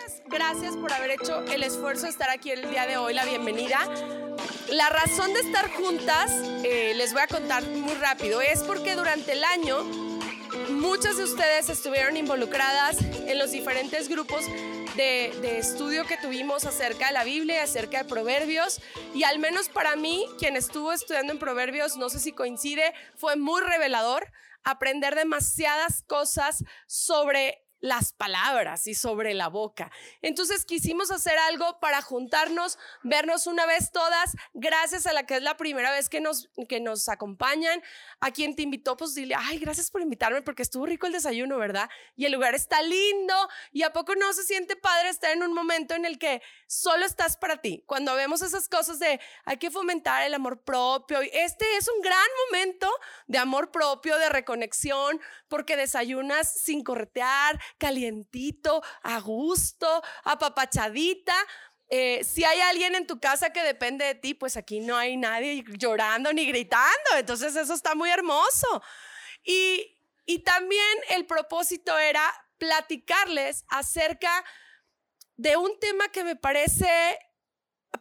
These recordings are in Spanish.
muchas gracias por haber hecho el esfuerzo de estar aquí el día de hoy, la bienvenida. La razón de estar juntas, eh, les voy a contar muy rápido, es porque durante el año muchas de ustedes estuvieron involucradas en los diferentes grupos de, de, estudio que tuvimos acerca de la Biblia, acerca de Proverbios, y al menos para mí, quien estuvo estudiando en Proverbios, no sé si coincide, fue muy revelador aprender demasiadas cosas sobre las palabras y sobre la boca. Entonces quisimos hacer algo para juntarnos, vernos una vez todas, gracias a la que es la primera vez que nos, que nos acompañan. A quien te invitó, pues dile, ay, gracias por invitarme porque estuvo rico el desayuno, ¿verdad? Y el lugar está lindo y a poco no se siente padre estar en un momento en el que solo estás para ti. Cuando vemos esas cosas de hay que fomentar el amor propio, este es un gran momento de amor propio, de reconexión, porque desayunas sin corretear, calientito, a gusto, apapachadita. Eh, si hay alguien en tu casa que depende de ti, pues aquí no hay nadie llorando ni gritando. Entonces eso está muy hermoso. Y, y también el propósito era platicarles acerca de un tema que me parece,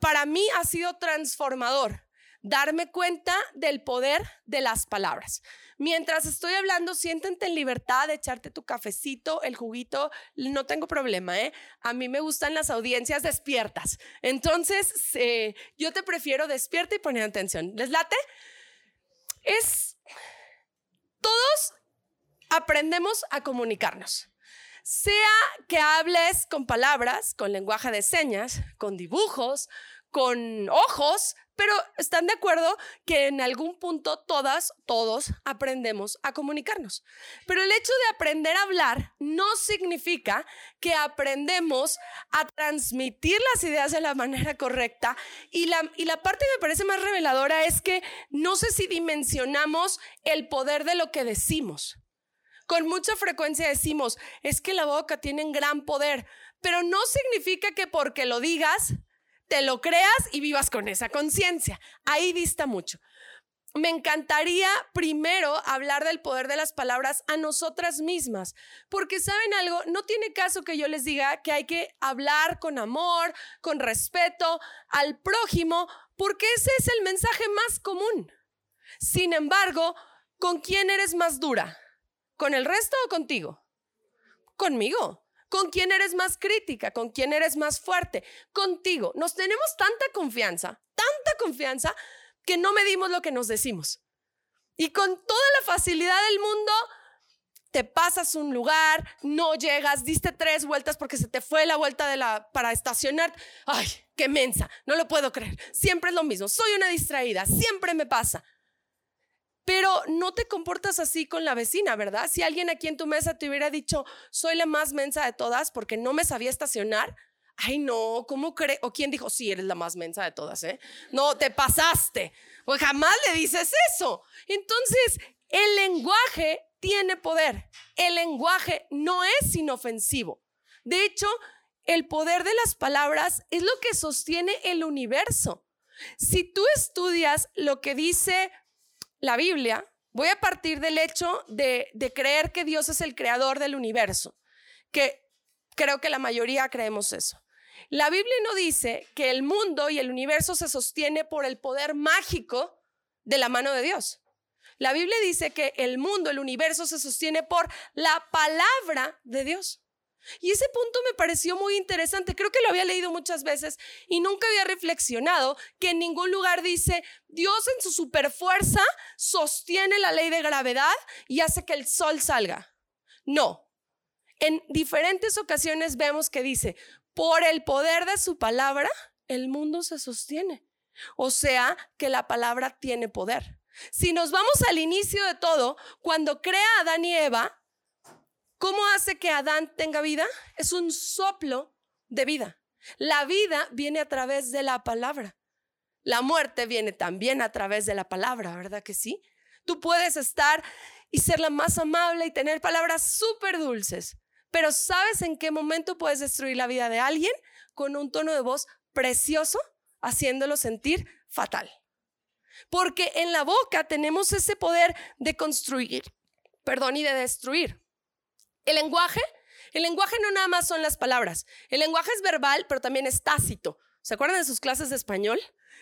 para mí ha sido transformador darme cuenta del poder de las palabras. Mientras estoy hablando, siéntete en libertad de echarte tu cafecito, el juguito, no tengo problema, ¿eh? A mí me gustan las audiencias despiertas. Entonces, eh, yo te prefiero despierta y poner atención. ¿Les late? Es, todos aprendemos a comunicarnos. Sea que hables con palabras, con lenguaje de señas, con dibujos, con ojos, pero están de acuerdo que en algún punto todas, todos aprendemos a comunicarnos. Pero el hecho de aprender a hablar no significa que aprendemos a transmitir las ideas de la manera correcta. Y la, y la parte que me parece más reveladora es que no sé si dimensionamos el poder de lo que decimos. Con mucha frecuencia decimos, es que la boca tiene un gran poder, pero no significa que porque lo digas te lo creas y vivas con esa conciencia. Ahí dista mucho. Me encantaría primero hablar del poder de las palabras a nosotras mismas, porque saben algo, no tiene caso que yo les diga que hay que hablar con amor, con respeto al prójimo, porque ese es el mensaje más común. Sin embargo, ¿con quién eres más dura? ¿Con el resto o contigo? Conmigo. ¿Con quién eres más crítica? ¿Con quién eres más fuerte? Contigo. Nos tenemos tanta confianza, tanta confianza, que no medimos lo que nos decimos. Y con toda la facilidad del mundo, te pasas un lugar, no llegas, diste tres vueltas porque se te fue la vuelta de la para estacionar. Ay, qué mensa, no lo puedo creer. Siempre es lo mismo. Soy una distraída, siempre me pasa. Pero no te comportas así con la vecina, ¿verdad? Si alguien aquí en tu mesa te hubiera dicho, soy la más mensa de todas porque no me sabía estacionar, ay no, ¿cómo crees? O quién dijo, sí, eres la más mensa de todas, ¿eh? No, te pasaste. Pues jamás le dices eso. Entonces, el lenguaje tiene poder. El lenguaje no es inofensivo. De hecho, el poder de las palabras es lo que sostiene el universo. Si tú estudias lo que dice la Biblia, voy a partir del hecho de, creer que Dios es el creador del universo, que creo que la mayoría creemos eso. La Biblia no dice que el mundo y el universo se sostiene por el poder mágico de la mano de Dios. La Biblia dice que el mundo, el universo se sostiene por la palabra de Dios. Y ese punto me pareció muy interesante. Creo que lo había leído muchas veces y nunca había reflexionado que en ningún lugar dice Dios en su superfuerza sostiene la ley de gravedad y hace que el sol salga. No. En diferentes ocasiones vemos que dice, por el poder de su palabra, el mundo se sostiene. O sea, que la palabra tiene poder. Si nos vamos al inicio de todo, cuando crea a Adán y Eva, ¿Cómo hace que Adán tenga vida? Es un soplo de vida. La vida viene a través de la palabra. La muerte viene también a través de la palabra, ¿verdad que sí? Tú puedes estar y ser la más amable y tener palabras súper dulces, pero ¿sabes en qué momento puedes destruir la vida de alguien? Con un tono de voz precioso, haciéndolo sentir fatal. Porque en la boca tenemos ese poder de construir, perdón, y de destruir. El lenguaje El lenguaje no nada más son las palabras. El lenguaje es verbal, pero también es tácito. ¿Se acuerdan de sus clases de español?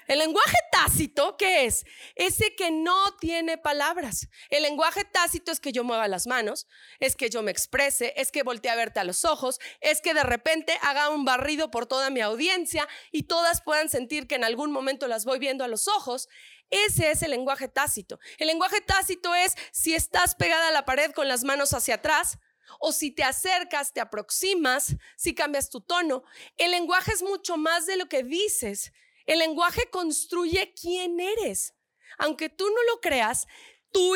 El lenguaje tácito, ¿qué es? Ese que no tiene palabras. El lenguaje tácito es que yo mueva las manos, es que yo me exprese, es que voltee a verte a los ojos, es que de repente haga un barrido por toda mi audiencia y todas puedan sentir que en algún momento las voy viendo a los ojos. Ese es el lenguaje tácito. El lenguaje tácito es si estás pegada a la pared con las manos hacia atrás, o si te acercas, te aproximas, si cambias tu tono. El lenguaje es mucho más de lo que dices. El lenguaje construye quién eres. Aunque tú no lo creas, tu,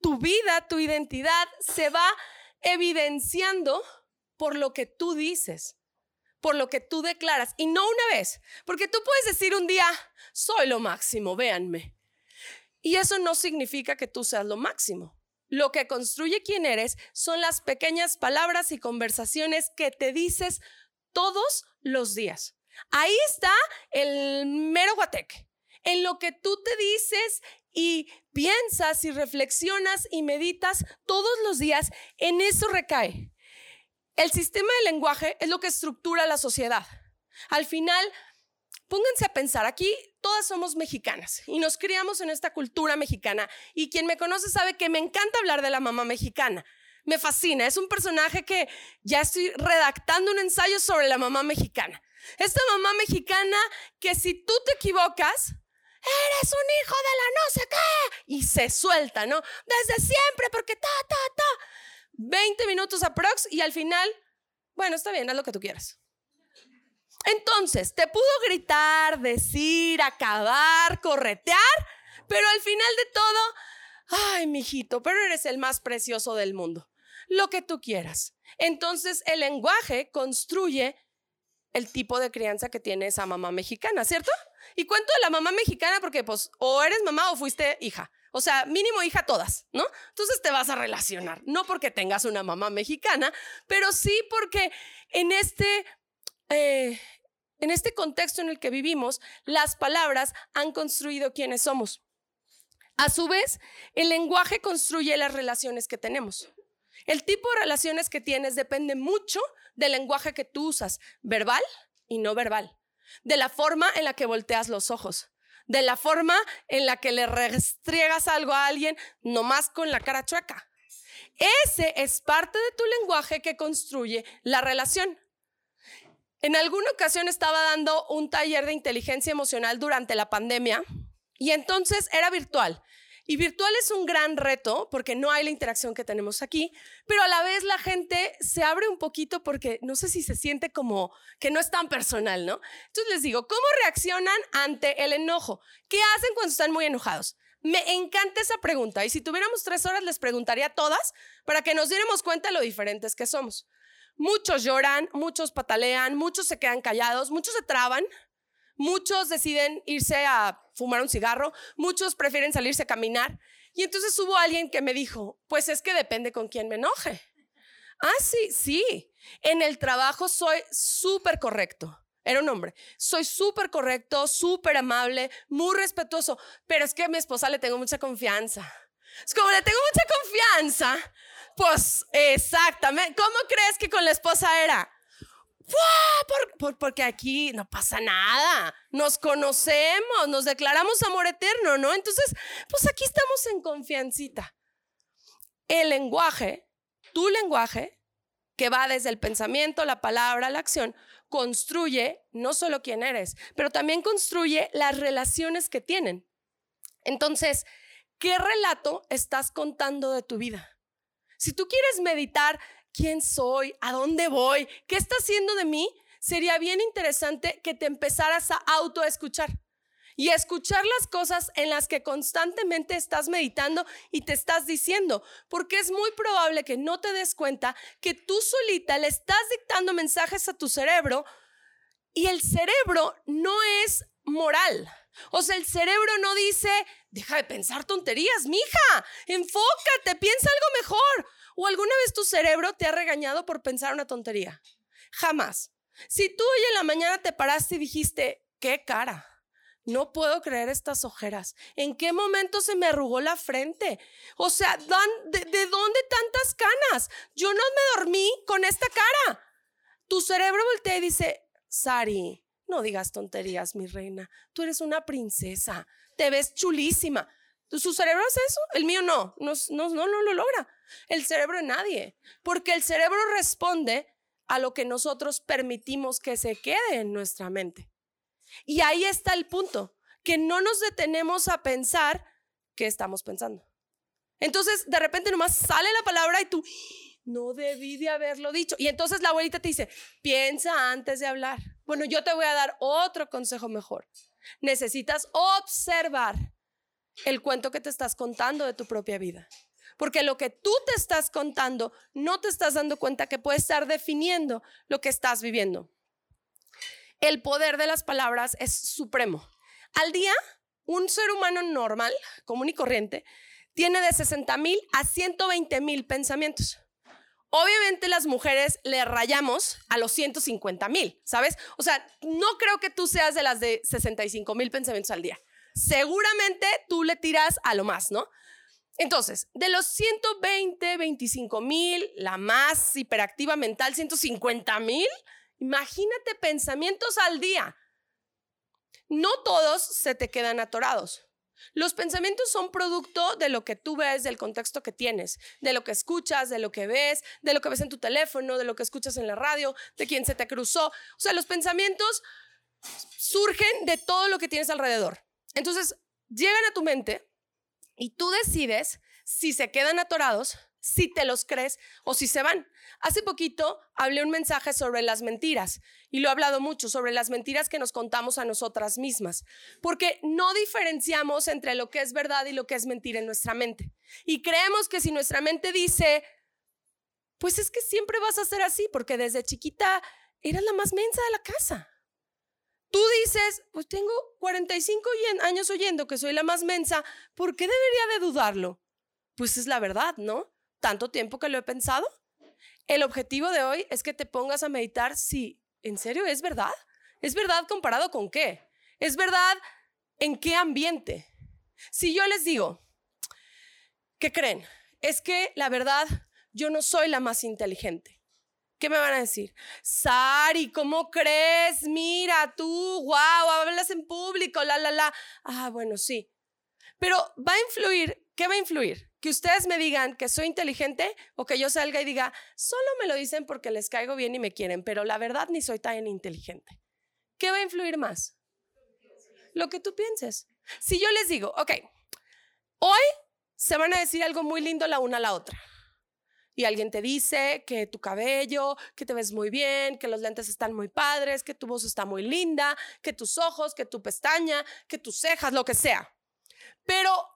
tu vida, tu identidad se va evidenciando por lo que tú dices, por lo que tú declaras. Y no una vez, porque tú puedes decir un día, soy lo máximo, véanme. Y eso no significa que tú seas lo máximo. Lo que construye quién eres son las pequeñas palabras y conversaciones que te dices todos los días. Ahí está el mero guateque. En lo que tú te dices y piensas y reflexionas y meditas todos los días, en eso recae. El sistema de lenguaje es lo que estructura la sociedad. Al final, pónganse a pensar, aquí todas somos mexicanas y nos criamos en esta cultura mexicana y quien me conoce sabe que me encanta hablar de la mamá mexicana. Me fascina, es un personaje que ya estoy redactando un ensayo sobre la mamá mexicana. Esta mamá mexicana que si tú te equivocas, eres un hijo de la no sé qué. Y se suelta, ¿no? Desde siempre, porque ta, ta, ta. 20 minutos aprox y al final, bueno, está bien, haz lo que tú quieras. Entonces, te pudo gritar, decir, acabar, corretear, pero al final de todo, ay, mijito, pero eres el más precioso del mundo. Lo que tú quieras. Entonces, el lenguaje construye el tipo de crianza que tiene esa mamá mexicana, ¿cierto? Y cuento de la mamá mexicana porque pues o eres mamá o fuiste hija. O sea, mínimo hija todas, ¿no? Entonces te vas a relacionar, no porque tengas una mamá mexicana, pero sí porque en este, eh, en este contexto en el que vivimos, las palabras han construido quiénes somos. A su vez, el lenguaje construye las relaciones que tenemos. El tipo de relaciones que tienes depende mucho del lenguaje que tú usas, verbal y no verbal, de la forma en la que volteas los ojos, de la forma en la que le restriegas algo a alguien nomás con la cara chueca. Ese es parte de tu lenguaje que construye la relación. En alguna ocasión estaba dando un taller de inteligencia emocional durante la pandemia y entonces era virtual. Y virtual es un gran reto porque no hay la interacción que tenemos aquí, pero a la vez la gente se abre un poquito porque no sé si se siente como que no es tan personal, ¿no? Entonces les digo, ¿cómo reaccionan ante el enojo? ¿Qué hacen cuando están muy enojados? Me encanta esa pregunta y si tuviéramos tres horas les preguntaría a todas para que nos diéramos cuenta de lo diferentes que somos. Muchos lloran, muchos patalean, muchos se quedan callados, muchos se traban, Muchos deciden irse a fumar un cigarro, muchos prefieren salirse a caminar. Y entonces hubo alguien que me dijo, pues es que depende con quién me enoje. Ah, sí, sí. En el trabajo soy súper correcto. Era un hombre. Soy súper correcto, súper amable, muy respetuoso, pero es que a mi esposa le tengo mucha confianza. Es como le tengo mucha confianza, pues exactamente. ¿Cómo crees que con la esposa era? porque aquí no pasa nada, nos conocemos, nos declaramos amor eterno, ¿no? Entonces, pues aquí estamos en confiancita. El lenguaje, tu lenguaje, que va desde el pensamiento, la palabra, la acción, construye no solo quién eres, pero también construye las relaciones que tienen. Entonces, ¿qué relato estás contando de tu vida? Si tú quieres meditar quién soy, a dónde voy, qué está haciendo de mí, sería bien interesante que te empezaras a autoescuchar y escuchar las cosas en las que constantemente estás meditando y te estás diciendo, porque es muy probable que no te des cuenta que tú solita le estás dictando mensajes a tu cerebro y el cerebro no es moral. O sea, el cerebro no dice, deja de pensar tonterías, mija, enfócate, piensa algo mejor. ¿O alguna vez tu cerebro te ha regañado por pensar una tontería? Jamás. Si tú hoy en la mañana te paraste y dijiste, qué cara, no puedo creer estas ojeras. ¿En qué momento se me arrugó la frente? O sea, ¿de, ¿de, dónde tantas canas? Yo no me dormí con esta cara. Tu cerebro voltea y dice, Sari, no digas tonterías, mi reina. Tú eres una princesa. Te ves chulísima. ¿Su cerebro hace eso? El mío no. No, no, no, no lo logra. El cerebro de nadie. Porque el cerebro responde a lo que nosotros permitimos que se quede en nuestra mente. Y ahí está el punto, que no nos detenemos a pensar qué estamos pensando. Entonces, de repente nomás sale la palabra y tú, no debí de haberlo dicho. Y entonces la abuelita te dice, piensa antes de hablar. Bueno, yo te voy a dar otro consejo mejor. Necesitas observar el cuento que te estás contando de tu propia vida. Porque lo que tú te estás contando, no te estás dando cuenta que puede estar definiendo lo que estás viviendo el poder de las palabras es supremo. Al día, un ser humano normal, común y corriente, tiene de 60 mil a 120 mil pensamientos. Obviamente las mujeres le rayamos a los 150 mil, ¿sabes? O sea, no creo que tú seas de las de 65 mil pensamientos al día. Seguramente tú le tiras a lo más, ¿no? Entonces, de los 120, 25 mil, la más hiperactiva mental, 150 mil, Imagínate pensamientos al día. No todos se te quedan atorados. Los pensamientos son producto de lo que tú ves, del contexto que tienes, de lo que escuchas, de lo que ves, de lo que ves en tu teléfono, de lo que escuchas en la radio, de quién se te cruzó. O sea, los pensamientos surgen de todo lo que tienes alrededor. Entonces, llegan a tu mente y tú decides si se quedan atorados si te los crees o si se van. Hace poquito hablé un mensaje sobre las mentiras y lo he hablado mucho sobre las mentiras que nos contamos a nosotras mismas, porque no diferenciamos entre lo que es verdad y lo que es mentira en nuestra mente. Y creemos que si nuestra mente dice, pues es que siempre vas a ser así, porque desde chiquita eras la más mensa de la casa. Tú dices, pues tengo 45 años oyendo que soy la más mensa, ¿por qué debería de dudarlo? Pues es la verdad, ¿no? tanto tiempo que lo he pensado. El objetivo de hoy es que te pongas a meditar si, ¿en serio es verdad? ¿Es verdad comparado con qué? ¿Es verdad en qué ambiente? Si yo les digo, ¿qué creen? Es que la verdad, yo no soy la más inteligente. ¿Qué me van a decir? Sari, ¿cómo crees? Mira, tú, wow, hablas en público, la, la, la. Ah, bueno, sí. Pero va a influir, ¿qué va a influir? Que ustedes me digan que soy inteligente o que yo salga y diga, solo me lo dicen porque les caigo bien y me quieren, pero la verdad ni soy tan inteligente. ¿Qué va a influir más? Lo que tú pienses. Si yo les digo, ok, hoy se van a decir algo muy lindo la una a la otra. Y alguien te dice que tu cabello, que te ves muy bien, que los lentes están muy padres, que tu voz está muy linda, que tus ojos, que tu pestaña, que tus cejas, lo que sea. Pero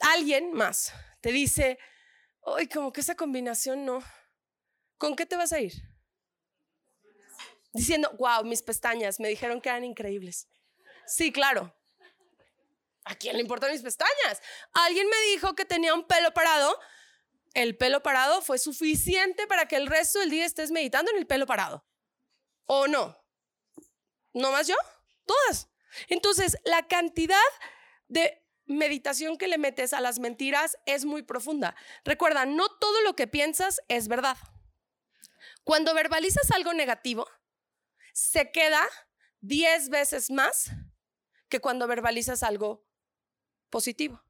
alguien más te dice, hoy como que esa combinación no, ¿con qué te vas a ir? Diciendo, wow, mis pestañas me dijeron que eran increíbles. Sí, claro. ¿A quién le importan mis pestañas? Alguien me dijo que tenía un pelo parado. El pelo parado fue suficiente para que el resto del día estés meditando en el pelo parado. ¿O no? ¿No más yo? Todas. Entonces, la cantidad de meditación que le metes a las mentiras es muy profunda. Recuerda, no todo lo que piensas es verdad. Cuando verbalizas algo negativo, se queda 10 veces más que cuando verbalizas algo positivo.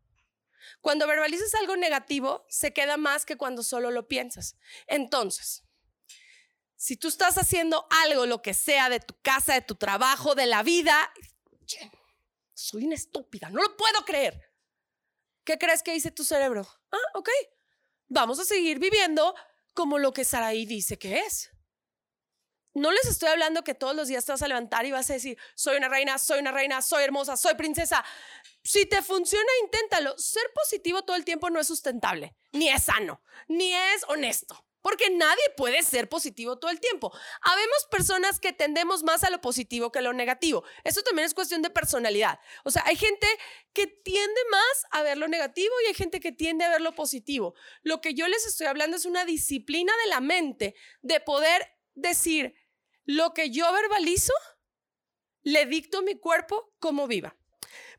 Cuando verbalizas algo negativo, se queda más que cuando solo lo piensas. Entonces, si tú estás haciendo algo, lo que sea, de tu casa, de tu trabajo, de la vida, soy una estúpida, no lo puedo creer. ¿Qué crees que dice tu cerebro? Ah, ok, vamos a seguir viviendo como lo que Saraí dice que es. No les estoy hablando que todos los días te vas a levantar y vas a decir, soy una reina, soy una reina, soy hermosa, soy princesa. Si te funciona, inténtalo. Ser positivo todo el tiempo no es sustentable, ni es sano, ni es honesto. Porque nadie puede ser positivo todo el tiempo. Habemos personas que tendemos más a lo positivo que a lo negativo. Eso también es cuestión de personalidad. O sea, hay gente que tiende más a ver lo negativo y hay gente que tiende a ver lo positivo. Lo que yo les estoy hablando es una disciplina de la mente de poder decir lo que yo verbalizo le dicto a mi cuerpo cómo viva.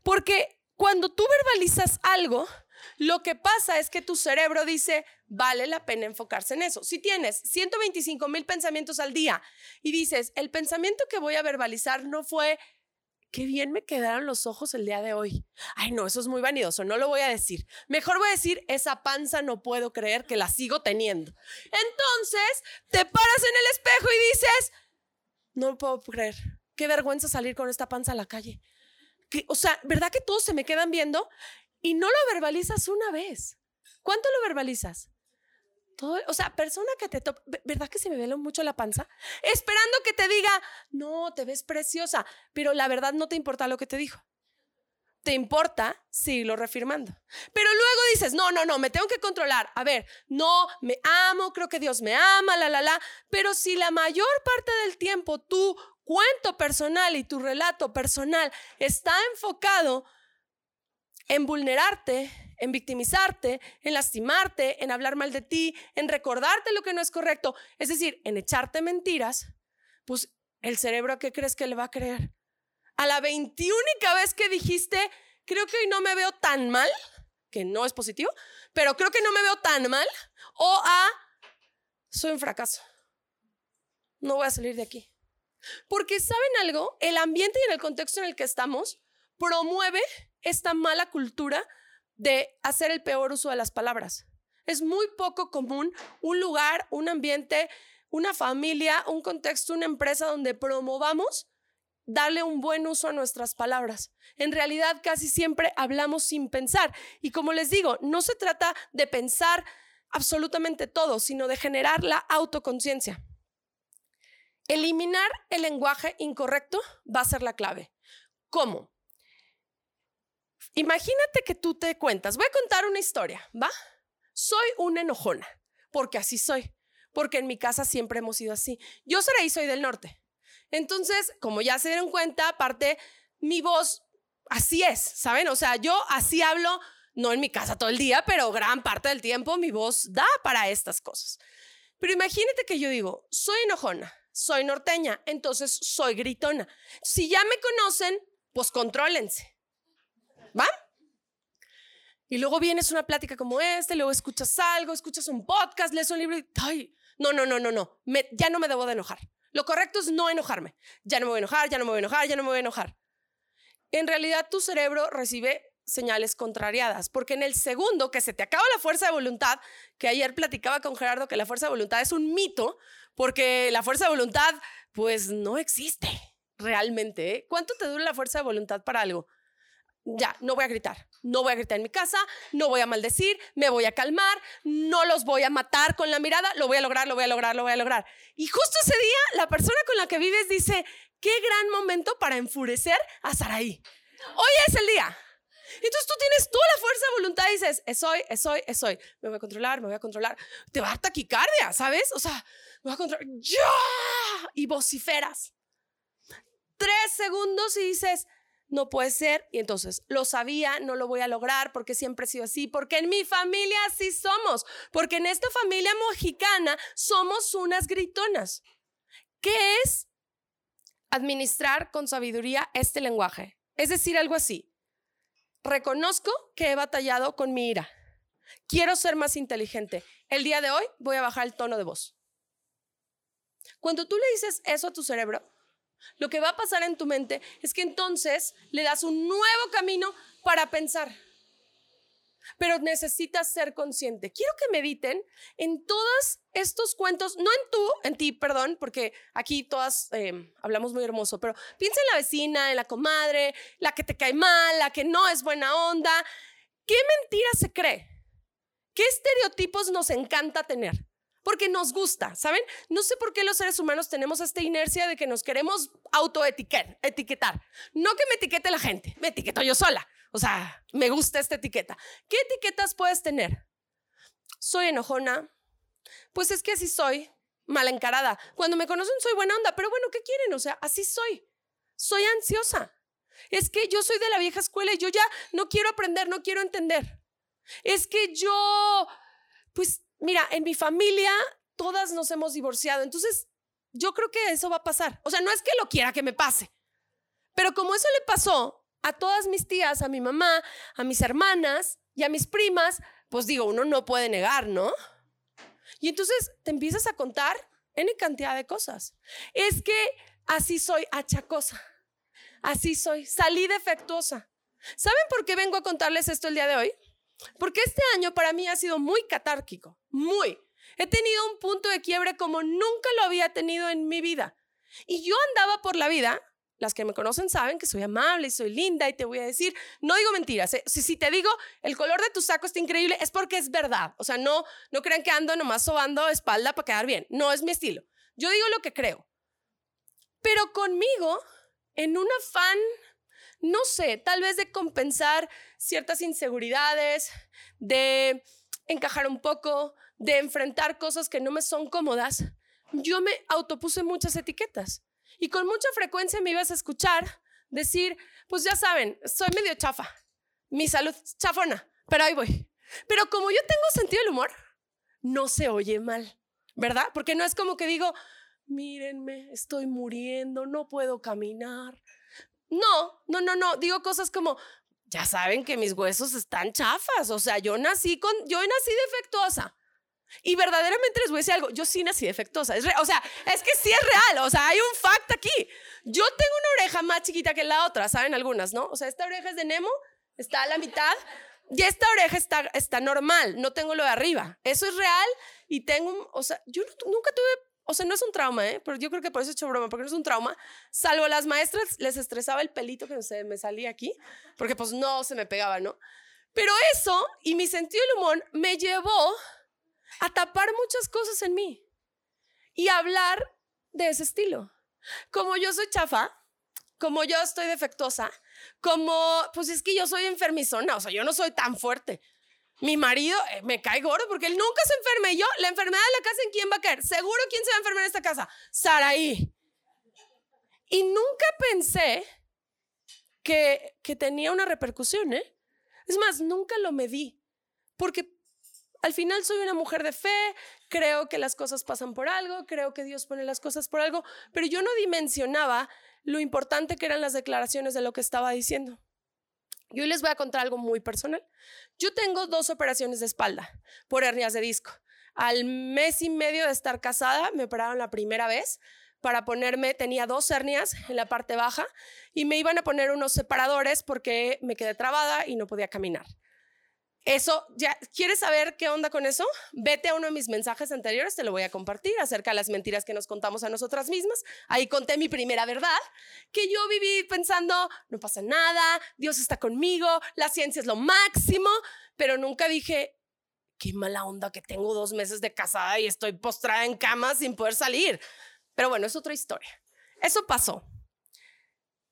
Porque cuando tú verbalizas algo, lo que pasa es que tu cerebro dice, vale la pena enfocarse en eso. Si tienes 125 mil pensamientos al día y dices, el pensamiento que voy a verbalizar no fue, qué bien me quedaron los ojos el día de hoy. Ay, no, eso es muy vanidoso, no lo voy a decir. Mejor voy a decir, esa panza no puedo creer que la sigo teniendo. Entonces, te paras en el espejo y dices, no puedo creer. Qué vergüenza salir con esta panza a la calle. o sea, ¿verdad que todos se me quedan viendo? Y no lo verbalizas una vez. ¿Cuánto lo verbalizas? Todo, o sea, persona que te topa, ¿verdad que se me ve mucho la panza? Esperando que te diga, no, te ves preciosa, pero la verdad no te importa lo que te dijo. Te importa lo reafirmando. Pero luego dices, no, no, no, me tengo que controlar. A ver, no, me amo, creo que Dios me ama, la, la, la. Pero si la mayor parte del tiempo tu cuento personal y tu relato personal está enfocado en vulnerarte, en victimizarte, en lastimarte, en hablar mal de ti, en recordarte lo que no es correcto, es decir, en echarte mentiras, pues el cerebro, ¿a qué crees que le va a creer? A la veintiúnica vez que dijiste, creo que hoy no me veo tan mal, que no es positivo, pero creo que no me veo tan mal, o a, soy un fracaso, no voy a salir de aquí. Porque saben algo, el ambiente y en el contexto en el que estamos promueve esta mala cultura de hacer el peor uso de las palabras. Es muy poco común un lugar, un ambiente, una familia, un contexto, una empresa donde promovamos darle un buen uso a nuestras palabras. En realidad casi siempre hablamos sin pensar. Y como les digo, no se trata de pensar absolutamente todo, sino de generar la autoconciencia. Eliminar el lenguaje incorrecto va a ser la clave. ¿Cómo? Imagínate que tú te cuentas, voy a contar una historia, ¿va? Soy una enojona, porque así soy, porque en mi casa siempre hemos sido así. Yo y soy del norte. Entonces, como ya se dieron cuenta, aparte, mi voz así es, ¿saben? O sea, yo así hablo, no en mi casa todo el día, pero gran parte del tiempo mi voz da para estas cosas. Pero imagínate que yo digo, soy enojona, soy norteña, entonces soy gritona. Si ya me conocen, pues contrólense. ¿Va? Y luego vienes una plática como esta, luego escuchas algo, escuchas un podcast, lees un libro y, ay, no, no, no, no, no, ya no me debo de enojar. Lo correcto es no enojarme. Ya no me voy a enojar, ya no me voy a enojar, ya no me voy a enojar. En realidad tu cerebro recibe señales contrariadas, porque en el segundo que se te acaba la fuerza de voluntad, que ayer platicaba con Gerardo que la fuerza de voluntad es un mito, porque la fuerza de voluntad pues no existe realmente. ¿eh? ¿Cuánto te dura la fuerza de voluntad para algo? Ya, no voy a gritar, no voy a gritar en mi casa, no voy a maldecir, me voy a calmar, no los voy a matar con la mirada, lo voy a lograr, lo voy a lograr, lo voy a lograr. Y justo ese día, la persona con la que vives dice, qué gran momento para enfurecer a Saraí. Hoy es el día. Entonces tú tienes toda la fuerza de voluntad y dices, es hoy, es hoy, es hoy. Me voy a controlar, me voy a controlar. Te va a taquicardia, ¿sabes? O sea, me voy a controlar. ¡Ya! Y vociferas. Tres segundos y dices, no puede ser. Y entonces, lo sabía, no lo voy a lograr porque siempre he sido así, porque en mi familia así somos, porque en esta familia mexicana somos unas gritonas. ¿Qué es administrar con sabiduría este lenguaje? Es decir, algo así. Reconozco que he batallado con mi ira. Quiero ser más inteligente. El día de hoy voy a bajar el tono de voz. Cuando tú le dices eso a tu cerebro, lo que va a pasar en tu mente es que entonces le das un nuevo camino para pensar. Pero necesitas ser consciente. Quiero que mediten en todos estos cuentos, no en tú, en ti, perdón, porque aquí todas em, hablamos muy hermoso, pero piensa en la vecina, en la comadre, la que te cae mal, la que no es buena onda. ¿Qué mentira se cree? ¿Qué estereotipos nos encanta tener? Porque nos gusta, ¿saben? No sé por qué los seres humanos tenemos esta inercia de que nos queremos autoetiquetar. No que me etiquete la gente, me etiqueto yo sola. O sea, me gusta esta etiqueta. ¿Qué etiquetas puedes tener? Soy enojona. Pues es que así soy, mal encarada. Cuando me conocen soy buena onda, pero bueno, ¿qué quieren? O sea, así soy. Soy ansiosa. Es que yo soy de la vieja escuela y yo ya no quiero aprender, no quiero entender. Es que yo, pues mira, en mi familia todas nos hemos divorciado, entonces yo creo que eso va a pasar. O sea, no es que lo quiera que me pase, Pero como eso le pasó a todas mis tías, a mi mamá, a mis hermanas y a mis primas, pues digo, uno no puede negar, ¿no? Y entonces te empiezas a contar en cantidad de cosas. Es que así soy achacosa, así soy, salí defectuosa. ¿Saben por qué vengo a contarles esto el día de hoy? Porque este año para mí ha sido muy catárquico, muy. He tenido un punto de quiebre como nunca lo había tenido en mi vida. Y yo andaba por la vida, las que me conocen saben que soy amable y soy linda y te voy a decir, no digo mentiras, ¿eh? si, si te digo el color de tu saco está increíble es porque es verdad. O sea, no, no crean que ando nomás sobando espalda para quedar bien. No es mi estilo. Yo digo lo que creo. Pero conmigo, en un afán no sé, tal vez de compensar ciertas inseguridades, de encajar un poco, de enfrentar cosas que no me son cómodas, yo me autopuse muchas etiquetas. Y con mucha frecuencia me ibas a escuchar decir, pues ya saben, soy medio chafa, mi salud chafona, pero ahí voy. Pero como yo tengo sentido del humor, no se oye mal, ¿verdad? Porque no es como que digo, mírenme, estoy muriendo, no puedo caminar, no, no, no, no. Digo cosas como, ya saben que mis huesos están chafas. O sea, yo nací con, yo nací defectuosa. Y verdaderamente les voy a decir algo, yo sí nací defectuosa. Es o sea, es que sí es real. O sea, hay un fact aquí. Yo tengo una oreja más chiquita que la otra, ¿saben algunas, no? O sea, esta oreja es de Nemo, está a la mitad. Y esta oreja está, está normal, no tengo lo de arriba. Eso es real y tengo, o sea, yo nunca tuve o sea, no es un trauma, ¿eh? Pero yo creo que por eso he hecho broma, porque no es un trauma. Salvo las maestras, les estresaba el pelito que se me salía aquí, porque pues no se me pegaba, ¿no? Pero eso y mi sentido del humor me llevó a tapar muchas cosas en mí y hablar de ese estilo. Como yo soy chafa, como yo estoy defectuosa, como, pues es que yo soy enfermizona, o sea, yo no soy tan fuerte. Mi marido eh, me cae gordo porque él nunca se enferma. Yo, la enfermedad de la casa, ¿en quién va a caer? Seguro, ¿quién se va a enfermar en esta casa? Saraí. Y nunca pensé que, que tenía una repercusión, ¿eh? Es más, nunca lo medí. Porque al final soy una mujer de fe, creo que las cosas pasan por algo, creo que Dios pone las cosas por algo, pero yo no dimensionaba lo importante que eran las declaraciones de lo que estaba diciendo. Y hoy les voy a contar algo muy personal. Yo tengo dos operaciones de espalda por hernias de disco. Al mes y medio de estar casada, me operaron la primera vez para ponerme, tenía dos hernias en la parte baja y me iban a poner unos separadores porque me quedé trabada y no podía caminar. Eso, ya, ¿quieres saber qué onda con eso? Vete a uno de mis mensajes anteriores, te lo voy a compartir acerca de las mentiras que nos contamos a nosotras mismas. Ahí conté mi primera verdad, que yo viví pensando, no pasa nada, Dios está conmigo, la ciencia es lo máximo, pero nunca dije, qué mala onda que tengo dos meses de casada y estoy postrada en cama sin poder salir. Pero bueno, es otra historia. Eso pasó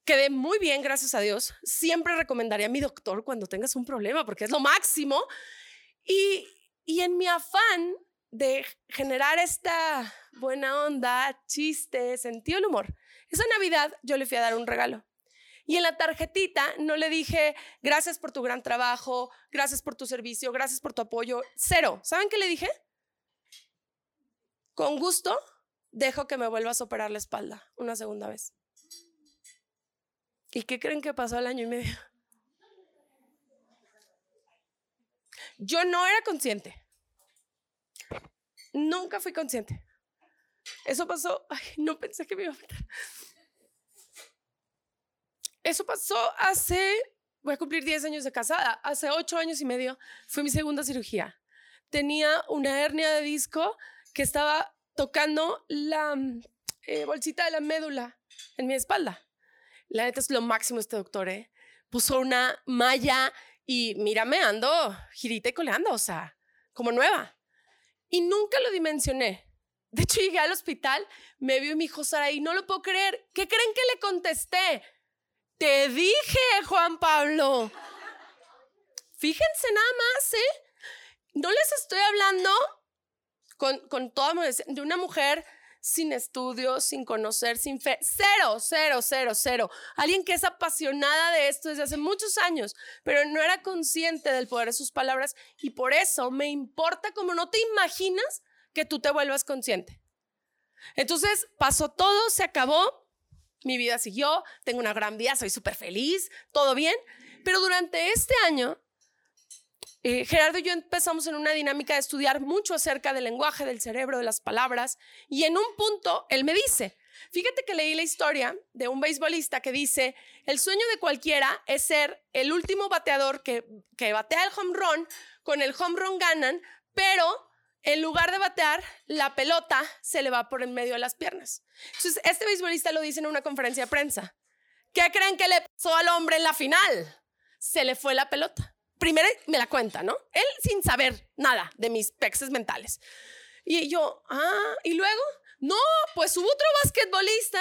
quedé muy bien, gracias a Dios. Siempre recomendaría a mi doctor cuando tengas un problema, porque es lo máximo. Y, y en mi afán de generar esta buena onda, chiste, sentido del humor, esa Navidad yo le fui a dar un regalo. Y en la tarjetita no le dije, gracias por tu gran trabajo, gracias por tu servicio, gracias por tu apoyo. Cero. ¿Saben qué le dije? Con gusto, dejo que me vuelvas a operar la espalda una segunda vez. ¿Y qué creen que pasó al año y medio? Yo no era consciente. Nunca fui consciente. Eso pasó, ay, no pensé que me iba a matar. Eso pasó hace, voy a cumplir 10 años de casada, hace 8 años y medio fue mi segunda cirugía. Tenía una hernia de disco que estaba tocando la eh, bolsita de la médula en mi espalda. La neta es lo máximo este doctor, ¿eh? Puso una malla y mírame, ando girita y coleando, o sea, como nueva. Y nunca lo dimensioné. De hecho, llegué al hospital, me vio mi hijo Sara y no lo puedo creer. ¿Qué creen que le contesté? Te dije, Juan Pablo. Fíjense nada más, ¿eh? No les estoy hablando con, con toda de una mujer sin estudios, sin conocer, sin fe. Cero, cero, cero, cero. Alguien que es apasionada de esto desde hace muchos años, pero no era consciente del poder de sus palabras y por eso me importa como no te imaginas que tú te vuelvas consciente. Entonces pasó todo, se acabó mi vida siguió, tengo una gran vida, soy súper feliz, todo bien. Pero durante este año, eh, Gerardo y yo empezamos en una dinámica de estudiar mucho acerca del lenguaje, del cerebro, de las palabras. Y en un punto, él me dice, fíjate que leí la historia de un beisbolista que dice, el sueño de cualquiera es ser el último bateador que, que batea el home run, con el home run ganan, pero en lugar de batear, la pelota se le va por en medio de las piernas. Entonces, este beisbolista lo dice en una conferencia de prensa. ¿Qué creen que le pasó al hombre en la final? Se le fue la pelota. Primero me la cuenta, ¿no? Él sin saber nada de mis pexes mentales. Y yo, ah, y luego, no, pues hubo otro basquetbolista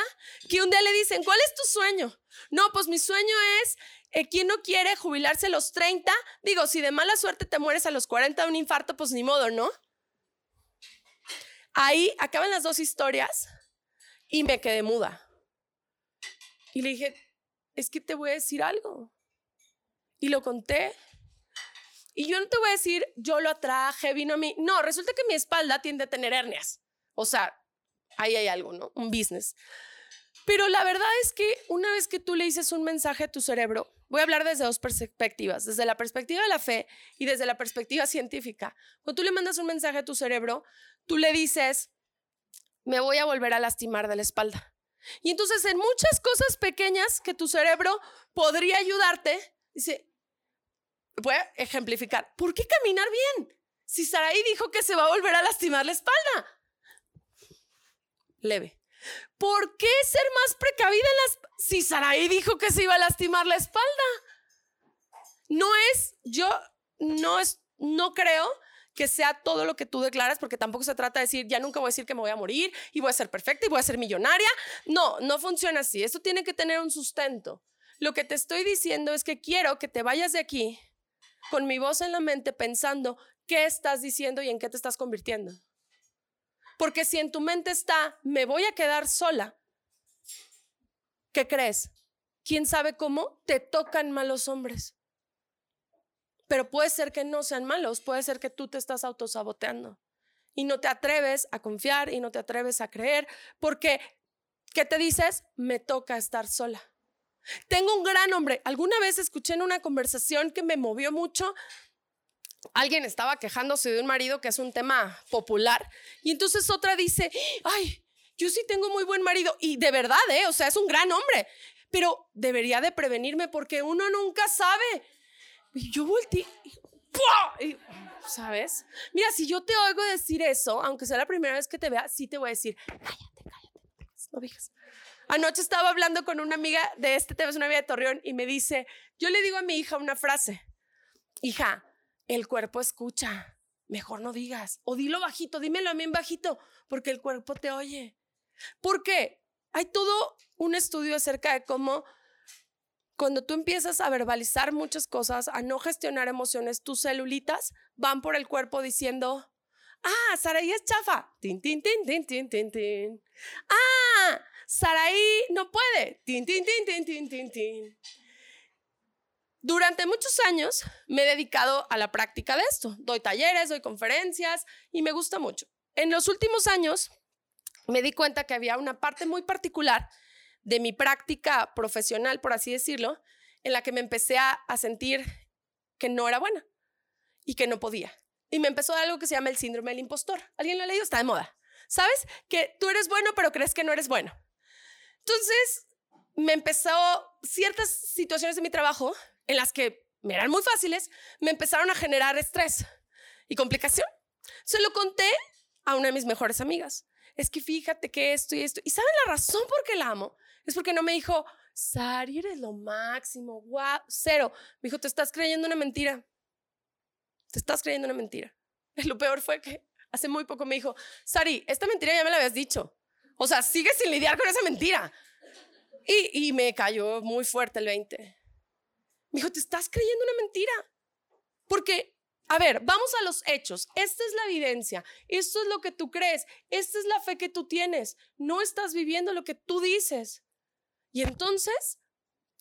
que un día le dicen, ¿cuál es tu sueño? No, pues mi sueño es, eh, ¿quién no quiere jubilarse a los 30? Digo, si de mala suerte te mueres a los 40 de un infarto, pues ni modo, ¿no? Ahí acaban las dos historias y me quedé muda. Y le dije, es que te voy a decir algo. Y lo conté. Y yo no te voy a decir, yo lo atraje, vino a mí. No, resulta que mi espalda tiende a tener hernias. O sea, ahí hay algo, ¿no? Un business. Pero la verdad es que una vez que tú le dices un mensaje a tu cerebro, voy a hablar desde dos perspectivas, desde la perspectiva de la fe y desde la perspectiva científica. Cuando tú le mandas un mensaje a tu cerebro, tú le dices, me voy a volver a lastimar de la espalda. Y entonces en muchas cosas pequeñas que tu cerebro podría ayudarte, dice, voy a ejemplificar, ¿por qué caminar bien? Si Saraí dijo que se va a volver a lastimar la espalda. Leve. ¿Por qué ser más precavida en las... Si Saraí dijo que se iba a lastimar la espalda. No es, yo no es, no creo que sea todo lo que tú declaras, porque tampoco se trata de decir, ya nunca voy a decir que me voy a morir y voy a ser perfecta y voy a ser millonaria. No, no funciona así. Esto tiene que tener un sustento. Lo que te estoy diciendo es que quiero que te vayas de aquí con mi voz en la mente pensando qué estás diciendo y en qué te estás convirtiendo. Porque si en tu mente está, me voy a quedar sola, ¿qué crees? ¿Quién sabe cómo? Te tocan malos hombres. Pero puede ser que no sean malos, puede ser que tú te estás autosaboteando y no te atreves a confiar y no te atreves a creer porque, ¿qué te dices? Me toca estar sola. Tengo un gran hombre. Alguna vez escuché en una conversación que me movió mucho alguien estaba quejándose de un marido que es un tema popular y entonces otra dice, ay, yo sí tengo muy buen marido y de verdad, ¿eh? O sea, es un gran hombre, pero debería de prevenirme porque uno nunca sabe. Y yo volteé, ¿sabes? Mira, si yo te oigo decir eso, aunque sea la primera vez que te vea, sí te voy a decir, cállate, cállate, no digas. Anoche estaba hablando con una amiga de este tema, es una amiga de Torreón, y me dice, yo le digo a mi hija una frase, hija, el cuerpo escucha. Mejor no digas. O dilo bajito, dímelo a mí en bajito, porque el cuerpo te oye. ¿Por qué? Hay todo un estudio acerca de cómo cuando tú empiezas a verbalizar muchas cosas, a no gestionar emociones, tus celulitas van por el cuerpo diciendo, ah, Saraí es chafa. Tin, tin, tin, tin, tin, tin, tin. Ah, Saraí no puede. Tin, tin, tin, tin, tin, tin. Durante muchos años me he dedicado a la práctica de esto. Doy talleres, doy conferencias y me gusta mucho. En los últimos años me di cuenta que había una parte muy particular de mi práctica profesional, por así decirlo, en la que me empecé a, sentir que no era buena y que no podía. Y me empezó algo que se llama el síndrome del impostor. ¿Alguien lo ha leído? Está de moda. ¿Sabes? Que tú eres bueno, pero crees que no eres bueno. Entonces, me empezó ciertas situaciones de mi trabajo en las que me eran muy fáciles, me empezaron a generar estrés y complicación. Se lo conté a una de mis mejores amigas. Es que fíjate que esto y esto. ¿Y saben la razón por qué la amo? Es porque no me dijo, Sari, eres lo máximo, guau, cero. Me dijo, te estás creyendo una mentira. Te estás creyendo una mentira. Lo peor fue que hace muy poco me dijo, Sari, esta mentira ya me la habías dicho. O sea, sigue sin lidiar con esa mentira. Y, me cayó muy fuerte el 20. Me dijo, te estás creyendo una mentira. Porque, a ver, vamos a los hechos. Esta es la evidencia. Esto es lo que tú crees. Esta es la fe que tú tienes. No estás viviendo lo que tú dices. Y entonces,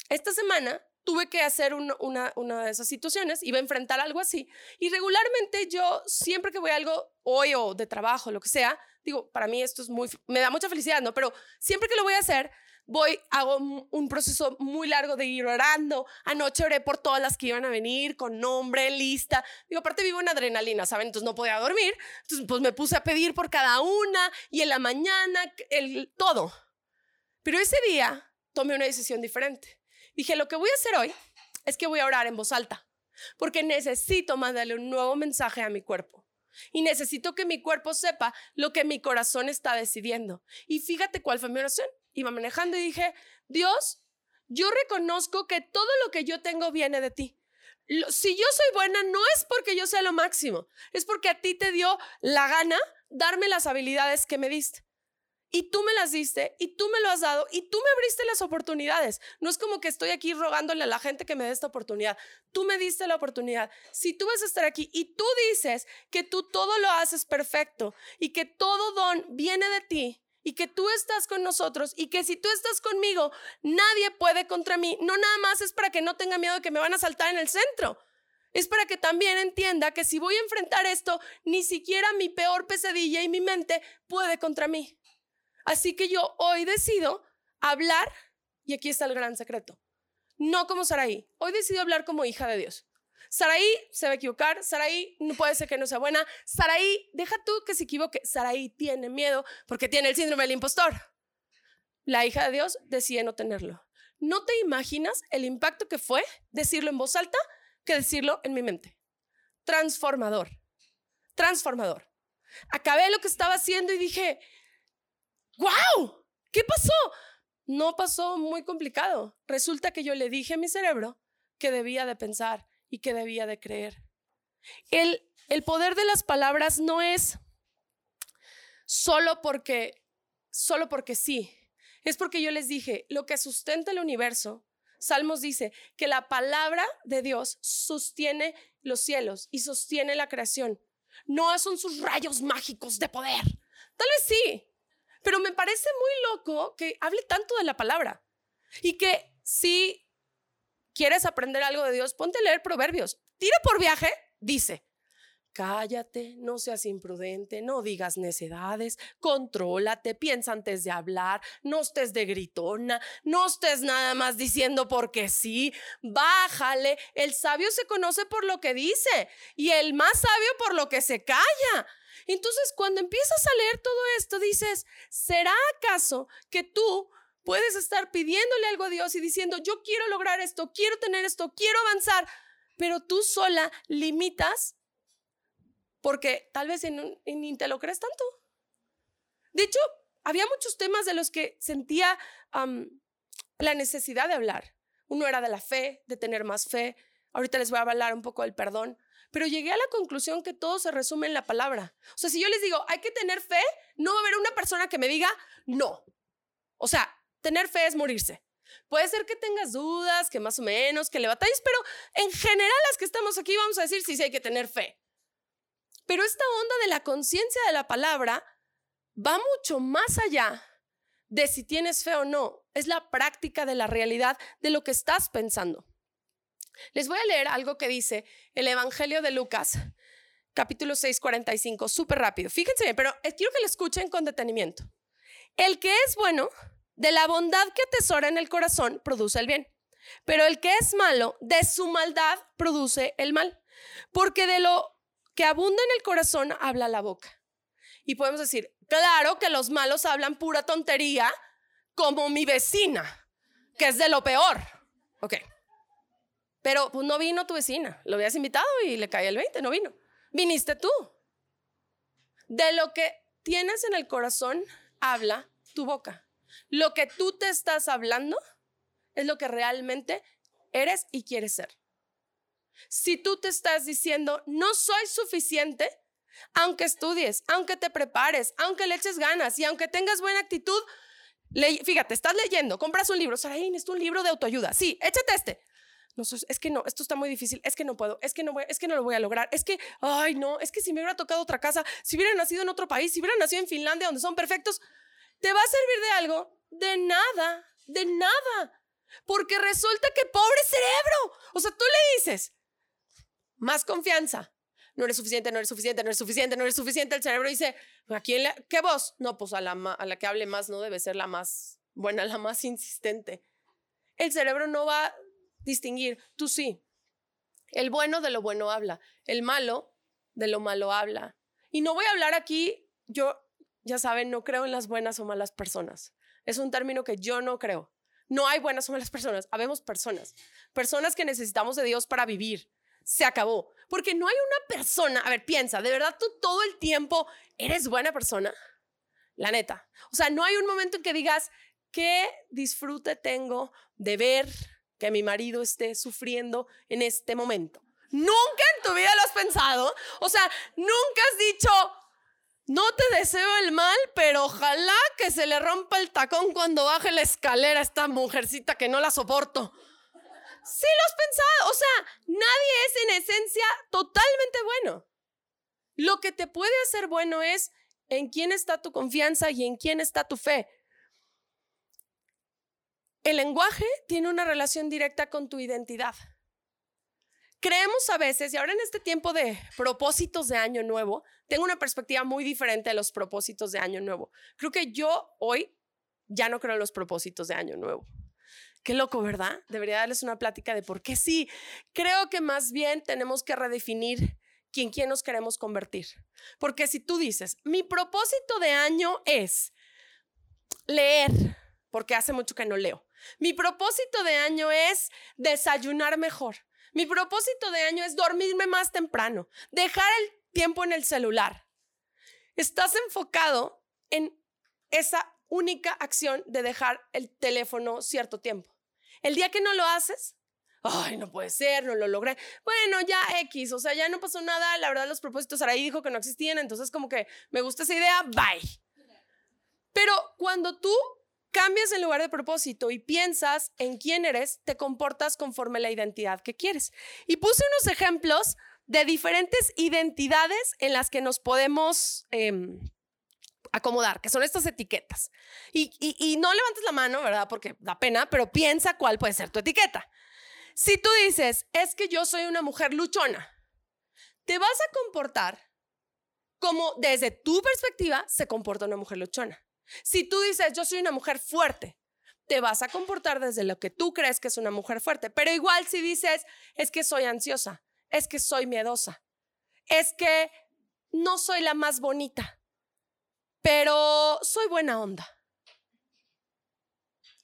esta semana tuve que hacer una, una, de esas situaciones, iba a enfrentar algo así. Y regularmente yo, siempre que voy a algo, hoy o de trabajo, lo que sea, digo, para mí esto es muy, me da mucha felicidad, ¿no? Pero siempre que lo voy a hacer, voy, hago un proceso muy largo de ir orando. Anoche oré por todas las que iban a venir, con nombre, lista. Digo, aparte vivo en adrenalina, ¿saben? Entonces no podía dormir. Entonces, pues me puse a pedir por cada una y en la mañana, el, todo. Pero ese día tomé una decisión diferente. Dije, lo que voy a hacer hoy es que voy a orar en voz alta, porque necesito mandarle un nuevo mensaje a mi cuerpo. Y necesito que mi cuerpo sepa lo que mi corazón está decidiendo. Y fíjate cuál fue mi oración. Iba manejando y dije, Dios, yo reconozco que todo lo que yo tengo viene de ti. Si yo soy buena, no es porque yo sea lo máximo, es porque a ti te dio la gana darme las habilidades que me diste y tú me las diste y tú me lo has dado y tú me abriste las oportunidades. No es como que estoy aquí rogándole a la gente que me dé esta oportunidad. Tú me diste la oportunidad. Si tú vas a estar aquí y tú dices que tú todo lo haces perfecto y que todo don viene de ti y que tú estás con nosotros y que si tú estás conmigo, nadie puede contra mí. No nada más es para que no tenga miedo de que me van a saltar en el centro. Es para que también entienda que si voy a enfrentar esto, ni siquiera mi peor pesadilla y mi mente puede contra mí. Así que yo hoy decido hablar, y aquí está el gran secreto, no como Saraí. Hoy decido hablar como hija de Dios. Saraí se va a equivocar, Saraí no puede ser que no sea buena, Saraí, deja tú que se equivoque, Saraí tiene miedo porque tiene el síndrome del impostor. La hija de Dios decide no tenerlo. No te imaginas el impacto que fue decirlo en voz alta que decirlo en mi mente. Transformador, transformador. Acabé lo que estaba haciendo y dije, ¡Wow! ¿Qué pasó? No pasó muy complicado. Resulta que yo le dije a mi cerebro que debía de pensar y que debía de creer. El, el poder de las palabras no es solo porque, solo porque sí. Es porque yo les dije, lo que sustenta el universo, Salmos dice que la palabra de Dios sostiene los cielos y sostiene la creación. No son sus rayos mágicos de poder. Tal vez sí, pero me parece muy loco que hable tanto de la palabra y que si quieres aprender algo de Dios, ponte a leer proverbios. Tira por viaje, dice. Cállate, no seas imprudente, no digas necedades, contrólate, piensa antes de hablar, no estés de gritona, no estés nada más diciendo porque sí, bájale. El sabio se conoce por lo que dice y el más sabio por lo que se calla. Entonces, cuando empiezas a leer todo esto, dices, ¿será acaso que tú puedes estar pidiéndole algo a Dios y diciendo, yo quiero lograr esto, quiero tener esto, quiero avanzar, pero tú sola limitas porque tal vez en, ni te lo crees tanto? De hecho, había muchos temas de los que sentía la necesidad de hablar. Uno era de la fe, de tener más fe. Ahorita les voy a hablar un poco del perdón pero llegué a la conclusión que todo se resume en la palabra. O sea, si yo les digo, hay que tener fe, no va a haber una persona que me diga, no. O sea, tener fe es morirse. Puede ser que tengas dudas, que más o menos, que le batalles, pero en general las que estamos aquí vamos a decir sí, sí hay que tener fe. Pero esta onda de la conciencia de la palabra va mucho más allá de si tienes fe o no. Es la práctica de la realidad de lo que estás pensando. Les voy a leer algo que dice el Evangelio de Lucas, capítulo 6, 45, súper rápido. Fíjense bien, pero quiero que lo escuchen con detenimiento. El que es bueno, de la bondad que atesora en el corazón, produce el bien. Pero el que es malo, de su maldad, produce el mal. Porque de lo que abunda en el corazón, habla la boca. Y podemos decir, claro que los malos hablan pura tontería, como mi vecina, que es de lo peor. Ok. Pero pues no vino tu vecina, lo habías invitado y le cae el 20, no vino. Viniste tú. De lo que tienes en el corazón, habla tu boca. Lo que tú te estás hablando es lo que realmente eres y quieres ser. Si tú te estás diciendo, no soy suficiente, aunque estudies, aunque te prepares, aunque le eches ganas y aunque tengas buena actitud, fíjate, estás leyendo, compras un libro, Saraí, es un libro de autoayuda. Sí, échate este no, es que no, esto está muy difícil, es que no puedo, es que no, voy, es que no lo voy a lograr, es que, ay, no, es que si me hubiera tocado otra casa, si hubiera nacido en otro país, si hubiera nacido en Finlandia, donde son perfectos, ¿te va a servir de algo? De nada, de nada. Porque resulta que pobre cerebro. O sea, tú le dices, más confianza. No eres suficiente, no eres suficiente, no eres suficiente, no eres suficiente. El cerebro dice, ¿a quién le, ¿qué voz? No, pues a la, a la que hable más no debe ser la más buena, la más insistente. El cerebro no va a distinguir, tú sí. El bueno de lo bueno habla, el malo de lo malo habla. Y no voy a hablar aquí, yo, ya saben, no creo en las buenas o malas personas. Es un término que yo no creo. No hay buenas o malas personas, habemos personas. Personas que necesitamos de Dios para vivir. Se acabó. Porque no hay una persona, a ver, piensa, ¿de verdad tú todo el tiempo eres buena persona? La neta. O sea, no hay un momento en que digas, ¿qué disfrute tengo de ver que mi marido esté sufriendo en este momento? Nunca en tu vida lo has pensado. O sea, nunca has dicho, no te deseo el mal, pero ojalá que se le rompa el tacón cuando baje la escalera a esta mujercita que no la soporto. Sí lo has pensado. O sea, nadie es en esencia totalmente bueno. Lo que te puede hacer bueno es en quién está tu confianza y en quién está tu fe. El lenguaje tiene una relación directa con tu identidad. Creemos a veces, y ahora en este tiempo de propósitos de año nuevo, tengo una perspectiva muy diferente de los propósitos de año nuevo. Creo que yo hoy ya no creo en los propósitos de año nuevo. Qué loco, ¿verdad? Debería darles una plática de por qué sí. Creo que más bien tenemos que redefinir quién quién nos queremos convertir. Porque si tú dices, mi propósito de año es leer, porque hace mucho que no leo. Mi propósito de año es desayunar mejor. Mi propósito de año es dormirme más temprano, dejar el tiempo en el celular. Estás enfocado en esa única acción de dejar el teléfono cierto tiempo. El día que no lo haces, ay, no puede ser, no lo logré. Bueno, ya X, o sea, ya no pasó nada. La verdad, los propósitos, Araí dijo que no existían, entonces como que me gusta esa idea, bye. Pero cuando tú cambias el lugar de propósito y piensas en quién eres, te comportas conforme a la identidad que quieres. Y puse unos ejemplos de diferentes identidades en las que nos podemos em, acomodar, que son estas etiquetas. Y, y no levantes la mano, ¿verdad? Porque da pena, pero piensa cuál puede ser tu etiqueta. Si tú dices, es que yo soy una mujer luchona, te vas a comportar como desde tu perspectiva se comporta una mujer luchona. Si tú dices, yo soy una mujer fuerte, te vas a comportar desde lo que tú crees que es una mujer fuerte. Pero igual si dices, es que soy ansiosa, es que soy miedosa, es que no soy la más bonita, pero soy buena onda.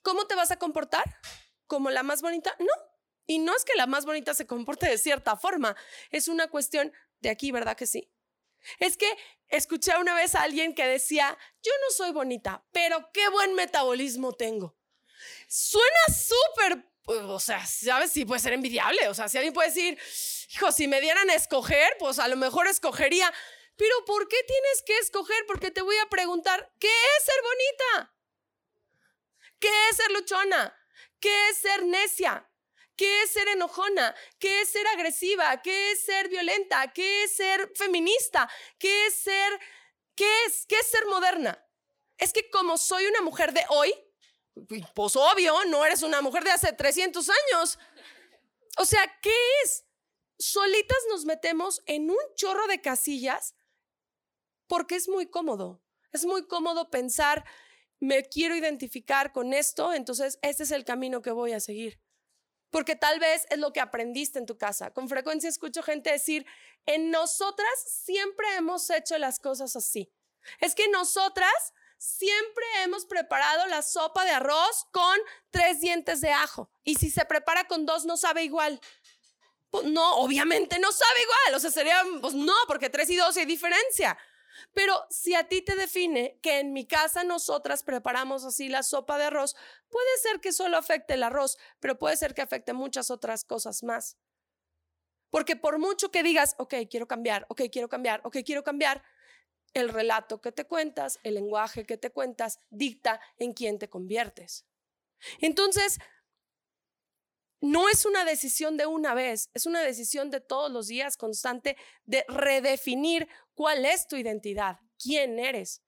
¿Cómo te vas a comportar? ¿Como la más bonita? No. Y no es que la más bonita se comporte de cierta forma, es una cuestión de aquí, ¿verdad que sí? Es que escuché una vez a alguien que decía, yo no soy bonita, pero qué buen metabolismo tengo. Suena súper, pues, o sea, ¿sabes? Sí puede ser envidiable. O sea, si alguien puede decir, hijo, si me dieran a escoger, pues a lo mejor escogería. Pero ¿por qué tienes que escoger? Porque te voy a preguntar, ¿qué es ser bonita? ¿Qué es ser luchona? ¿Qué es ser necia? ¿Qué es ser enojona? ¿Qué es ser agresiva? ¿Qué es ser violenta? ¿Qué es ser feminista? ¿Qué es ser qué es qué es ser moderna? Es que como soy una mujer de hoy, pues obvio, no eres una mujer de hace 300 años. O sea, ¿qué es? Solitas nos metemos en un chorro de casillas porque es muy cómodo. Es muy cómodo pensar, me quiero identificar con esto, entonces este es el camino que voy a seguir porque tal vez es lo que aprendiste en tu casa. Con frecuencia escucho gente decir, en nosotras siempre hemos hecho las cosas así. Es que nosotras siempre hemos preparado la sopa de arroz con tres dientes de ajo. Y si se prepara con dos, no sabe igual. Pues no, obviamente no sabe igual. O sea, sería, pues no, porque tres y dos hay diferencia. Pero si a ti te define que en mi casa nosotras preparamos así la sopa de arroz, puede ser que solo afecte el arroz, pero puede ser que afecte muchas otras cosas más. Porque por mucho que digas, ok, quiero cambiar, ok, quiero cambiar, ok, quiero cambiar, el relato que te cuentas, el lenguaje que te cuentas, dicta en quién te conviertes. Entonces, no es una decisión de una vez, es una decisión de todos los días constante de redefinir cuál es tu identidad, quién eres.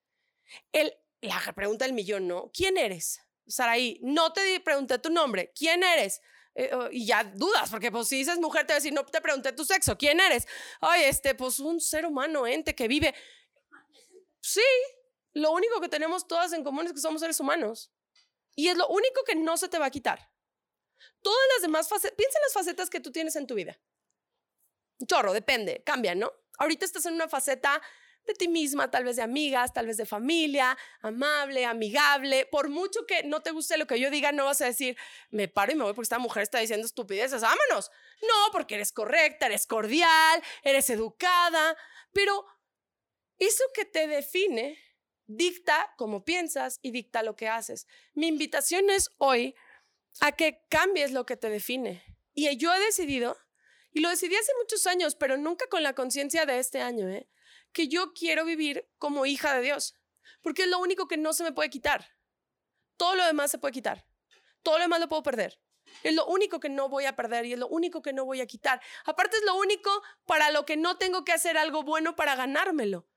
El, la pregunta del millón, ¿no? ¿Quién eres? Saraí, no te pregunté tu nombre, ¿quién eres? Eh, oh, y ya dudas, porque pues si dices mujer te voy a decir, no te pregunté tu sexo, ¿quién eres? Ay, este, pues un ser humano, ente que vive. Sí, lo único que tenemos todas en común es que somos seres humanos. Y es lo único que no se te va a quitar. Todas las demás facetas, piensa en las facetas que tú tienes en tu vida. Chorro, depende, cambia, ¿no? Ahorita estás en una faceta de ti misma, tal vez de amigas, tal vez de familia, amable, amigable. Por mucho que no te guste lo que yo diga, no vas a decir, me paro y me voy porque esta mujer está diciendo estupideces, vámonos. No, porque eres correcta, eres cordial, eres educada, pero eso que te define dicta cómo piensas y dicta lo que haces. Mi invitación es hoy a que cambies lo que te define. Y yo he decidido, y lo decidí hace muchos años, pero nunca con la conciencia de este año, ¿eh? que yo quiero vivir como hija de Dios, porque es lo único que no se me puede quitar. Todo lo demás se puede quitar. Todo lo demás lo puedo perder. Es lo único que no voy a perder y es lo único que no voy a quitar. Aparte es lo único para lo que no tengo que hacer algo bueno para ganármelo.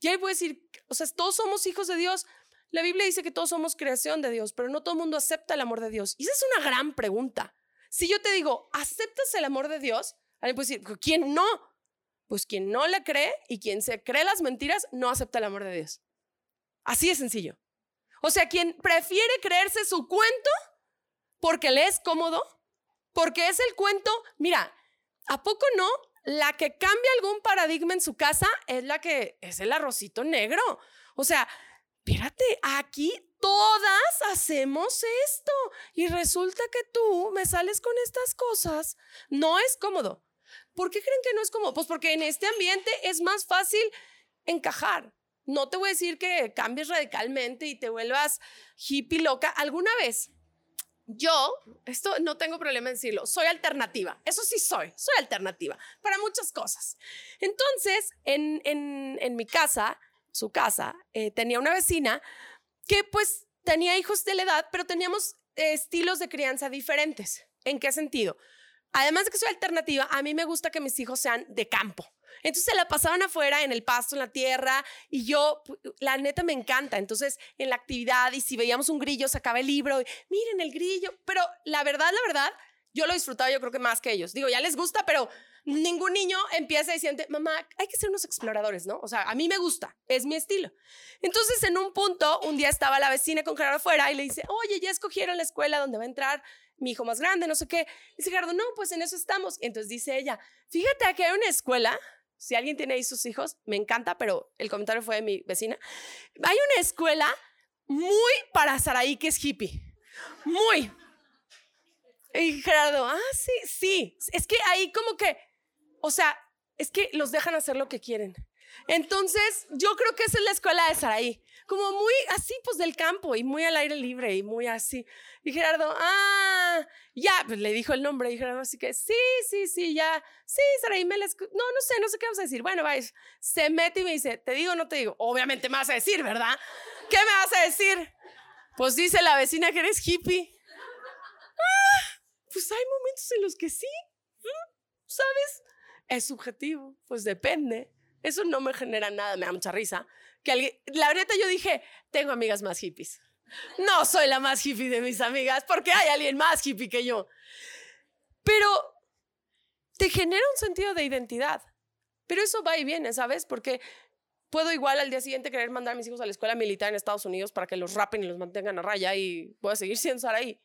Y ahí a decir, o sea, todos somos hijos de Dios. La Biblia dice que todos somos creación de Dios, pero no todo el mundo acepta el amor de Dios. Y esa es una gran pregunta. Si yo te digo, ¿aceptas el amor de Dios? Alguien puede decir, ¿quién no? Pues quien no le cree y quien se cree las mentiras no acepta el amor de Dios. Así de sencillo. O sea, quien prefiere creerse su cuento porque le es cómodo, porque es el cuento, mira, ¿a poco no? La que cambia algún paradigma en su casa es la que es el arrocito negro. O sea, espérate, aquí todas hacemos esto y resulta que tú me sales con estas cosas. No es cómodo. ¿Por qué creen que no es cómodo? Pues porque en este ambiente es más fácil encajar. No te voy a decir que cambies radicalmente y te vuelvas hippie loca. Alguna vez yo, esto no tengo problema en decirlo, soy alternativa. Eso sí soy, soy alternativa para muchas cosas. Entonces, en, en, mi casa, su casa, eh, tenía una vecina que pues tenía hijos de la edad, pero teníamos estilos de crianza diferentes. ¿En qué sentido? Además de que soy alternativa, a mí me gusta que mis hijos sean de campo. Entonces se la pasaban afuera, en el pasto, en la tierra, y yo, la neta me encanta. Entonces, en la actividad, y si veíamos un grillo, sacaba el libro, miren el grillo. Pero la verdad, la verdad, yo lo disfrutaba, yo creo que más que ellos. Digo, ya les gusta, pero ningún niño empieza diciendo, mamá, hay que ser unos exploradores, ¿no? O sea, a mí me gusta, es mi estilo. Entonces, en un punto, un día estaba la vecina con Gerardo afuera y le dice, oye, ya escogieron la escuela donde va a entrar mi hijo más grande, no sé qué. Dice Gerardo, no, pues en eso estamos. Y entonces dice ella, fíjate que hay una escuela, si alguien tiene ahí sus hijos, me encanta, pero el comentario fue de mi vecina. Hay una escuela muy para Saraí que es hippie. Muy. Y Gerardo, ah, sí, sí. Es que ahí como que, o sea, es que los dejan hacer lo que quieren. Entonces, yo creo que esa es la escuela de Saraí como muy así, pues del campo y muy al aire libre y muy así. Y Gerardo, ah, ya, pues le dijo el nombre y Gerardo así que, sí, sí, sí, ya, sí, Saraí, me les... No, no sé, no sé qué vamos a decir. Bueno, vais, se mete y me dice, ¿te digo o no te digo? Obviamente me vas a decir, ¿verdad? ¿Qué me vas a decir? Pues dice la vecina que eres hippie. Ah, pues hay momentos en los que sí, ¿sabes? Es subjetivo, pues depende. Eso no me genera nada, me da mucha risa que la verdad yo dije, tengo amigas más hippies. No soy la más hippie de mis amigas porque hay alguien más hippie que yo. Pero te genera un sentido de identidad. Pero eso va y viene, ¿sabes? Porque puedo igual al día siguiente querer mandar a mis hijos a la escuela militar en Estados Unidos para que los rapen y los mantengan a raya y voy a seguir siendo Saraí.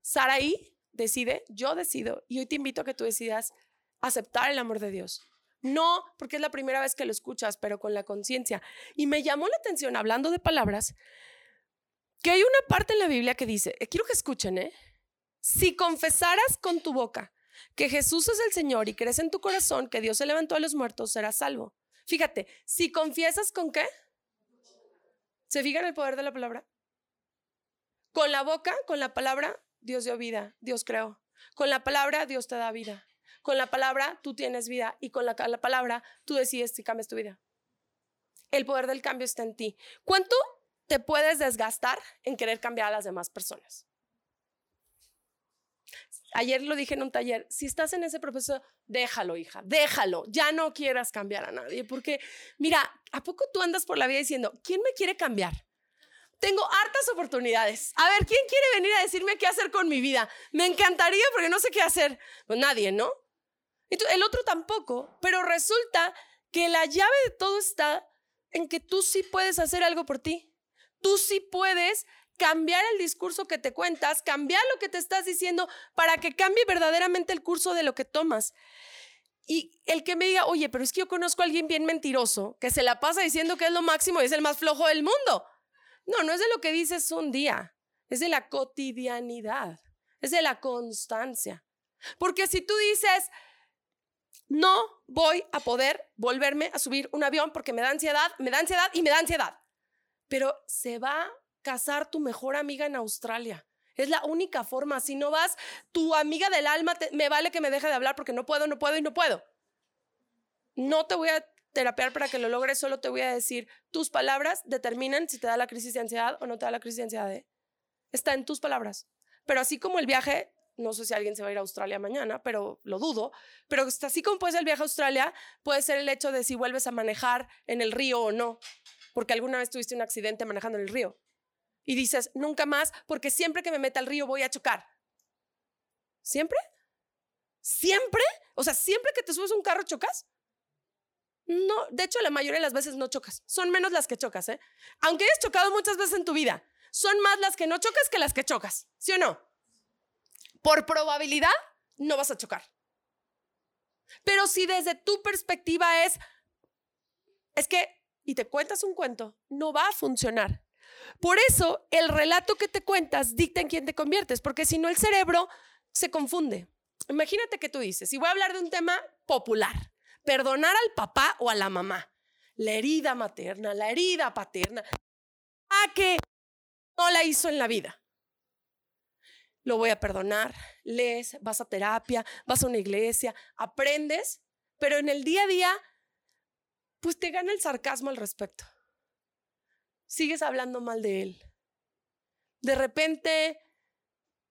Saraí decide, yo decido, y hoy te invito a que tú decidas aceptar el amor de Dios. No, porque es la primera vez que lo escuchas, pero con la conciencia. Y me llamó la atención, hablando de palabras, que hay una parte en la Biblia que dice, eh, quiero que escuchen, ¿eh? Si confesaras con tu boca que Jesús es el Señor y crees en tu corazón que Dios se levantó a los muertos, serás salvo. Fíjate, si confiesas con qué? ¿Se fijan el poder de la palabra? Con la boca, con la palabra, Dios dio vida, Dios creó. Con la palabra, Dios te da vida. Con la palabra tú tienes vida y con la, palabra tú decides si cambias tu vida. El poder del cambio está en ti. ¿Cuánto te puedes desgastar en querer cambiar a las demás personas? Ayer lo dije en un taller, si estás en ese proceso, déjalo, hija, déjalo, ya no quieras cambiar a nadie, porque mira, ¿a poco tú andas por la vida diciendo, ¿quién me quiere cambiar? Tengo hartas oportunidades. A ver, ¿quién quiere venir a decirme qué hacer con mi vida? Me encantaría porque no sé qué hacer. Pues nadie, ¿no? El otro tampoco, pero resulta que la llave de todo está en que tú sí puedes hacer algo por ti. Tú sí puedes cambiar el discurso que te cuentas, cambiar lo que te estás diciendo para que cambie verdaderamente el curso de lo que tomas. Y el que me diga, oye, pero es que yo conozco a alguien bien mentiroso que se la pasa diciendo que es lo máximo y es el más flojo del mundo. No, no es de lo que dices un día, es de la cotidianidad, es de la constancia. Porque si tú dices, no voy a poder volverme a subir un avión porque me da ansiedad, me da ansiedad y me da ansiedad. Pero se va a casar tu mejor amiga en Australia. Es la única forma. Si no vas, tu amiga del alma, me vale que me deje de hablar porque no puedo, no puedo y no puedo. No te voy a terapear para que lo logres, solo te voy a decir, tus palabras determinan si te da la crisis de ansiedad o no te da la crisis de ansiedad. ¿eh? Está en tus palabras. Pero así como el viaje, no sé si alguien se va a ir a Australia mañana, pero lo dudo, pero así como puede ser el viaje a Australia, puede ser el hecho de si vuelves a manejar en el río o no, porque alguna vez tuviste un accidente manejando en el río y dices, nunca más, porque siempre que me meta al río voy a chocar. ¿Siempre? ¿Siempre? O sea, ¿siempre que te subes a un carro chocas? No, de hecho, la mayoría de las veces no chocas. Son menos las que chocas, ¿eh? Aunque hayas chocado muchas veces en tu vida, son más las que no chocas que las que chocas, ¿sí o no? Por probabilidad, no vas a chocar. Pero si desde tu perspectiva es, es que, y te cuentas un cuento, no va a funcionar. Por eso el relato que te cuentas dicta en quién te conviertes, porque si no el cerebro se confunde. Imagínate que tú dices, y voy a hablar de un tema popular, perdonar al papá o a la mamá, la herida materna, la herida paterna, a que no la hizo en la vida. Lo voy a perdonar, lees, vas a terapia, vas a una iglesia, aprendes, pero en el día a día, pues te gana el sarcasmo al respecto sigues hablando mal de él. De repente,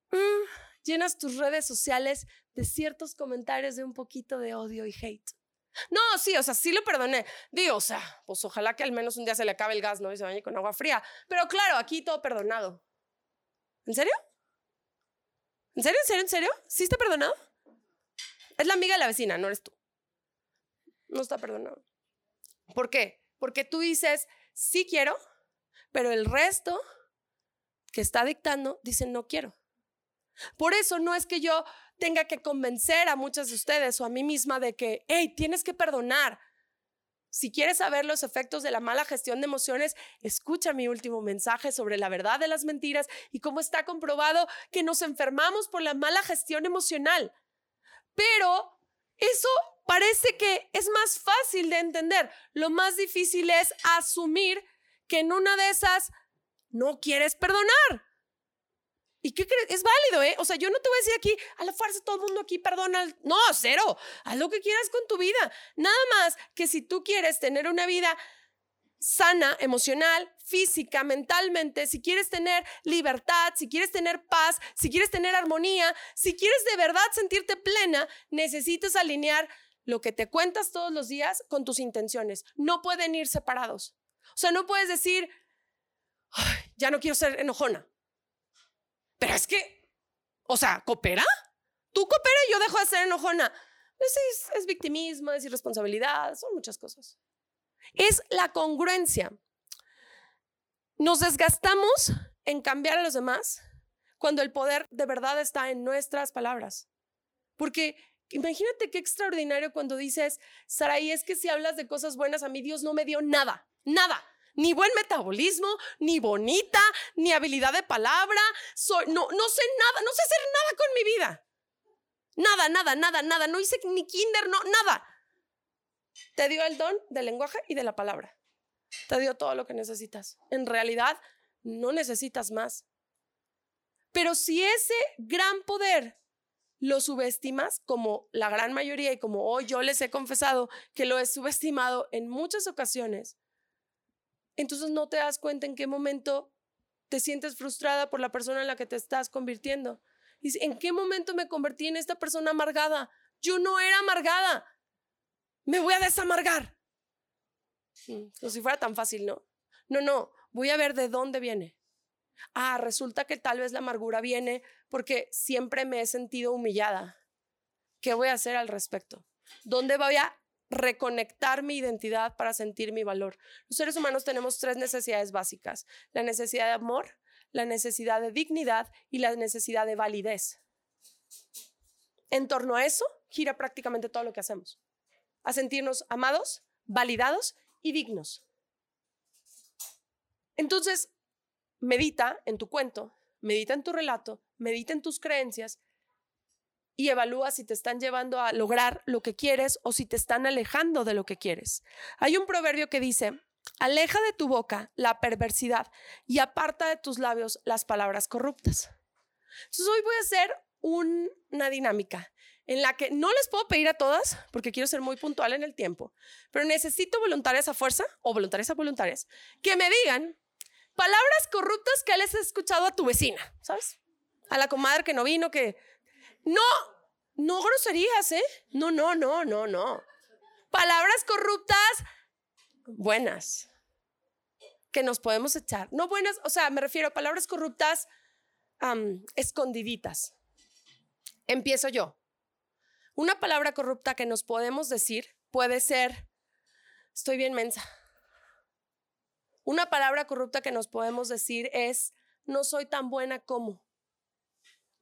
mm, llenas tus redes sociales de ciertos comentarios de un poquito de odio y hate. No, sí, o sea, sí lo perdoné. Digo, o sea, pues ojalá que al menos un día se le acabe el gas, ¿no? Y se bañe con agua fría. Pero claro, aquí todo perdonado. ¿En serio? ¿En serio? ¿En serio? ¿En serio? ¿Sí está perdonado? Es la amiga de la vecina, no eres tú. No está perdonado. ¿Por qué? Porque tú dices, sí quiero, pero el resto que está dictando dice no quiero. Por eso no es que yo tenga que convencer a muchas de ustedes o a mí misma de que, hey, tienes que perdonar. Si quieres saber los efectos de la mala gestión de emociones, escucha mi último mensaje sobre la verdad de las mentiras y cómo está comprobado que nos enfermamos por la mala gestión emocional. Pero eso parece que es más fácil de entender. Lo más difícil es asumir que en una de esas no quieres perdonar. ¿Y qué crees? Es válido, ¿eh? O sea, yo no te voy a decir aquí, a la fuerza todo el mundo aquí perdona. No, cero. Haz lo que quieras con tu vida. Nada más que si tú quieres tener una vida sana, emocional, física, mentalmente, si quieres tener libertad, si quieres tener paz, si quieres tener armonía, si quieres de verdad sentirte plena, necesitas alinear lo que te cuentas todos los días con tus intenciones. No pueden ir separados. O sea, no puedes decir, ya no quiero ser enojona. Pero es que, o sea, ¿coopera? Tú coopera y yo dejo de ser enojona. Es, es victimismo, es irresponsabilidad, son muchas cosas. Es la congruencia. Nos desgastamos en cambiar a los demás cuando el poder de verdad está en nuestras palabras. Porque imagínate qué extraordinario cuando dices, Saraí, es que si hablas de cosas buenas, a mí Dios no me dio nada. Nada. Ni buen metabolismo, ni bonita, ni habilidad de palabra. Soy, no, no sé nada, no sé hacer nada con mi vida. Nada, nada, nada, nada. No hice ni kinder, no, nada. Te dio el don del lenguaje y de la palabra. Te dio todo lo que necesitas. En realidad, no necesitas más. Pero si ese gran poder lo subestimas, como la gran mayoría y como hoy yo les he confesado que lo he subestimado en muchas ocasiones, entonces no te das cuenta en qué momento te sientes frustrada por la persona en la que te estás convirtiendo. Dice, ¿en qué momento me convertí en esta persona amargada? Yo no era amargada. Me voy a desamargar. Mm, como si fuera tan fácil, ¿no? No, no, voy a ver de dónde viene. Ah, resulta que tal vez la amargura viene porque siempre me he sentido humillada. ¿Qué voy a hacer al respecto? ¿Dónde voy a reconectar mi identidad para sentir mi valor. Los seres humanos tenemos tres necesidades básicas. La necesidad de amor, la necesidad de dignidad y la necesidad de validez. En torno a eso gira prácticamente todo lo que hacemos. A sentirnos amados, validados y dignos. Entonces, medita en tu cuento, medita en tu relato, medita en tus creencias y evalúa si te están llevando a lograr lo que quieres o si te están alejando de lo que quieres. Hay un proverbio que dice, aleja de tu boca la perversidad y aparta de tus labios las palabras corruptas. Entonces hoy voy a hacer una dinámica en la que no les puedo pedir a todas, porque quiero ser muy puntual en el tiempo, pero necesito voluntarias a fuerza o voluntarias a voluntarias que me digan palabras corruptas que les has escuchado a tu vecina, ¿sabes? A la comadre que no vino, que... No, no groserías, ¿eh? No, no, no, no, no. Palabras corruptas buenas que nos podemos echar. No buenas, o sea, me refiero a palabras corruptas escondiditas. Empiezo yo. Una palabra corrupta que nos podemos decir puede ser, estoy bien mensa. Una palabra corrupta que nos podemos decir es, no soy tan buena como.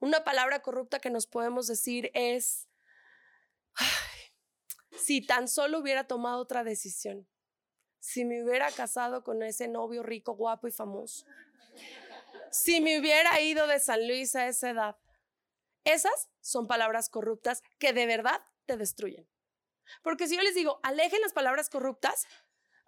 Una palabra corrupta que nos podemos decir es, si tan solo hubiera tomado otra decisión, si me hubiera casado con ese novio rico, guapo y famoso, si me hubiera ido de San Luis a esa edad. Esas son palabras corruptas que de verdad te destruyen. Porque si yo les digo, alejen las palabras corruptas,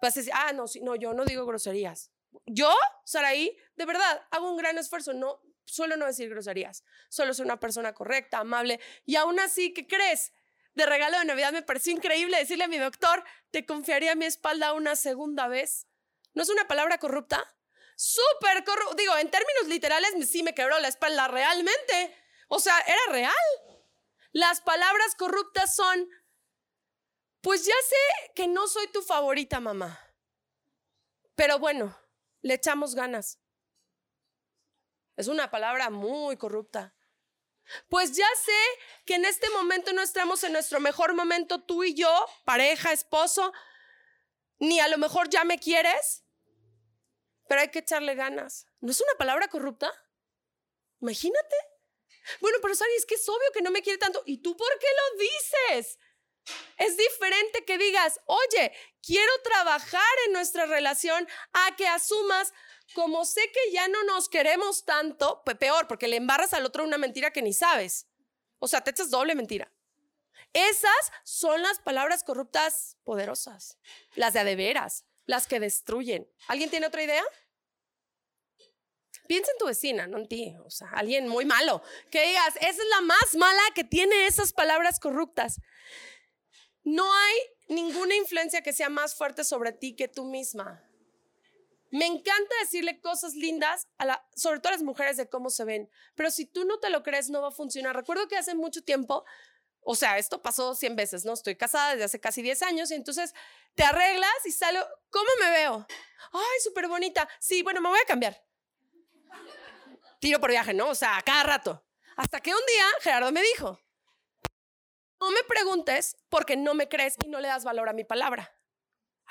Vas a decir, ah, no, no, yo no digo groserías. Yo, Saraí, de verdad, hago un gran esfuerzo. No, suelo no decir groserías. Solo soy una persona correcta, amable. Y aún así, ¿qué crees? De regalo de Navidad me pareció increíble decirle a mi doctor, te confiaría mi espalda una segunda vez. ¿No es una palabra corrupta? Súper corrupta. Digo, en términos literales, sí me quebró la espalda realmente. O sea, era real. Las palabras corruptas son pues ya sé que no soy tu favorita, mamá. Pero bueno, le echamos ganas. Es una palabra muy corrupta. Pues ya sé que en este momento no estamos en nuestro mejor momento tú y yo, pareja, esposo, ni a lo mejor ya me quieres, pero hay que echarle ganas. ¿No es una palabra corrupta? Imagínate. Bueno, pero Sari, es que es obvio que no me quiere tanto. ¿Y tú por qué lo dices? Es diferente que digas, oye, quiero trabajar en nuestra relación a que asumas, como sé que ya no nos queremos tanto, peor, porque le embarras al otro una mentira que ni sabes. O sea, te echas doble mentira. Esas son las palabras corruptas poderosas, las de a de veras, las que destruyen. ¿Alguien tiene otra idea? Piensa en tu vecina, no en ti. O sea, alguien muy malo. Que digas, esa es la más mala que tiene esas palabras corruptas. No hay ninguna influencia que sea más fuerte sobre ti que tú misma. Me encanta decirle cosas lindas, a sobre todo a las mujeres, de cómo se ven. Pero si tú no te lo crees, no va a funcionar. Recuerdo que hace mucho tiempo, o sea, esto pasó 100 veces, ¿no? Estoy casada desde hace casi 10 años y entonces te arreglas y sale, ¿cómo me veo? Ay, súper bonita. Sí, bueno, me voy a cambiar. Tiro por viaje, ¿no? O sea, cada rato. Hasta que un día Gerardo me dijo, no me preguntes porque no me crees y no le das valor a mi palabra.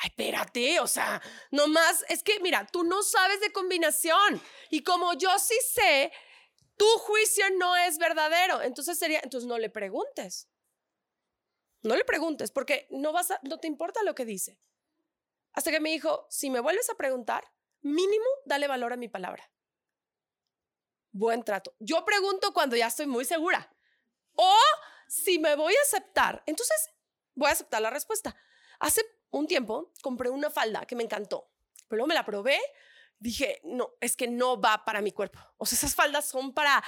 Ay, espérate, o sea, nomás, es que mira, tú no sabes de combinación y como yo sí sé, tu juicio no es verdadero. Entonces sería, entonces no le preguntes. No le preguntes porque no vas a, no te importa lo que dice. Hasta que me dijo, si me vuelves a preguntar, mínimo dale valor a mi palabra. Buen trato. Yo pregunto cuando ya estoy muy segura. O si me voy a aceptar, entonces voy a aceptar la respuesta. Hace un tiempo compré una falda que me encantó, pero luego me la probé, dije, no, es que no va para mi cuerpo. O sea, esas faldas son para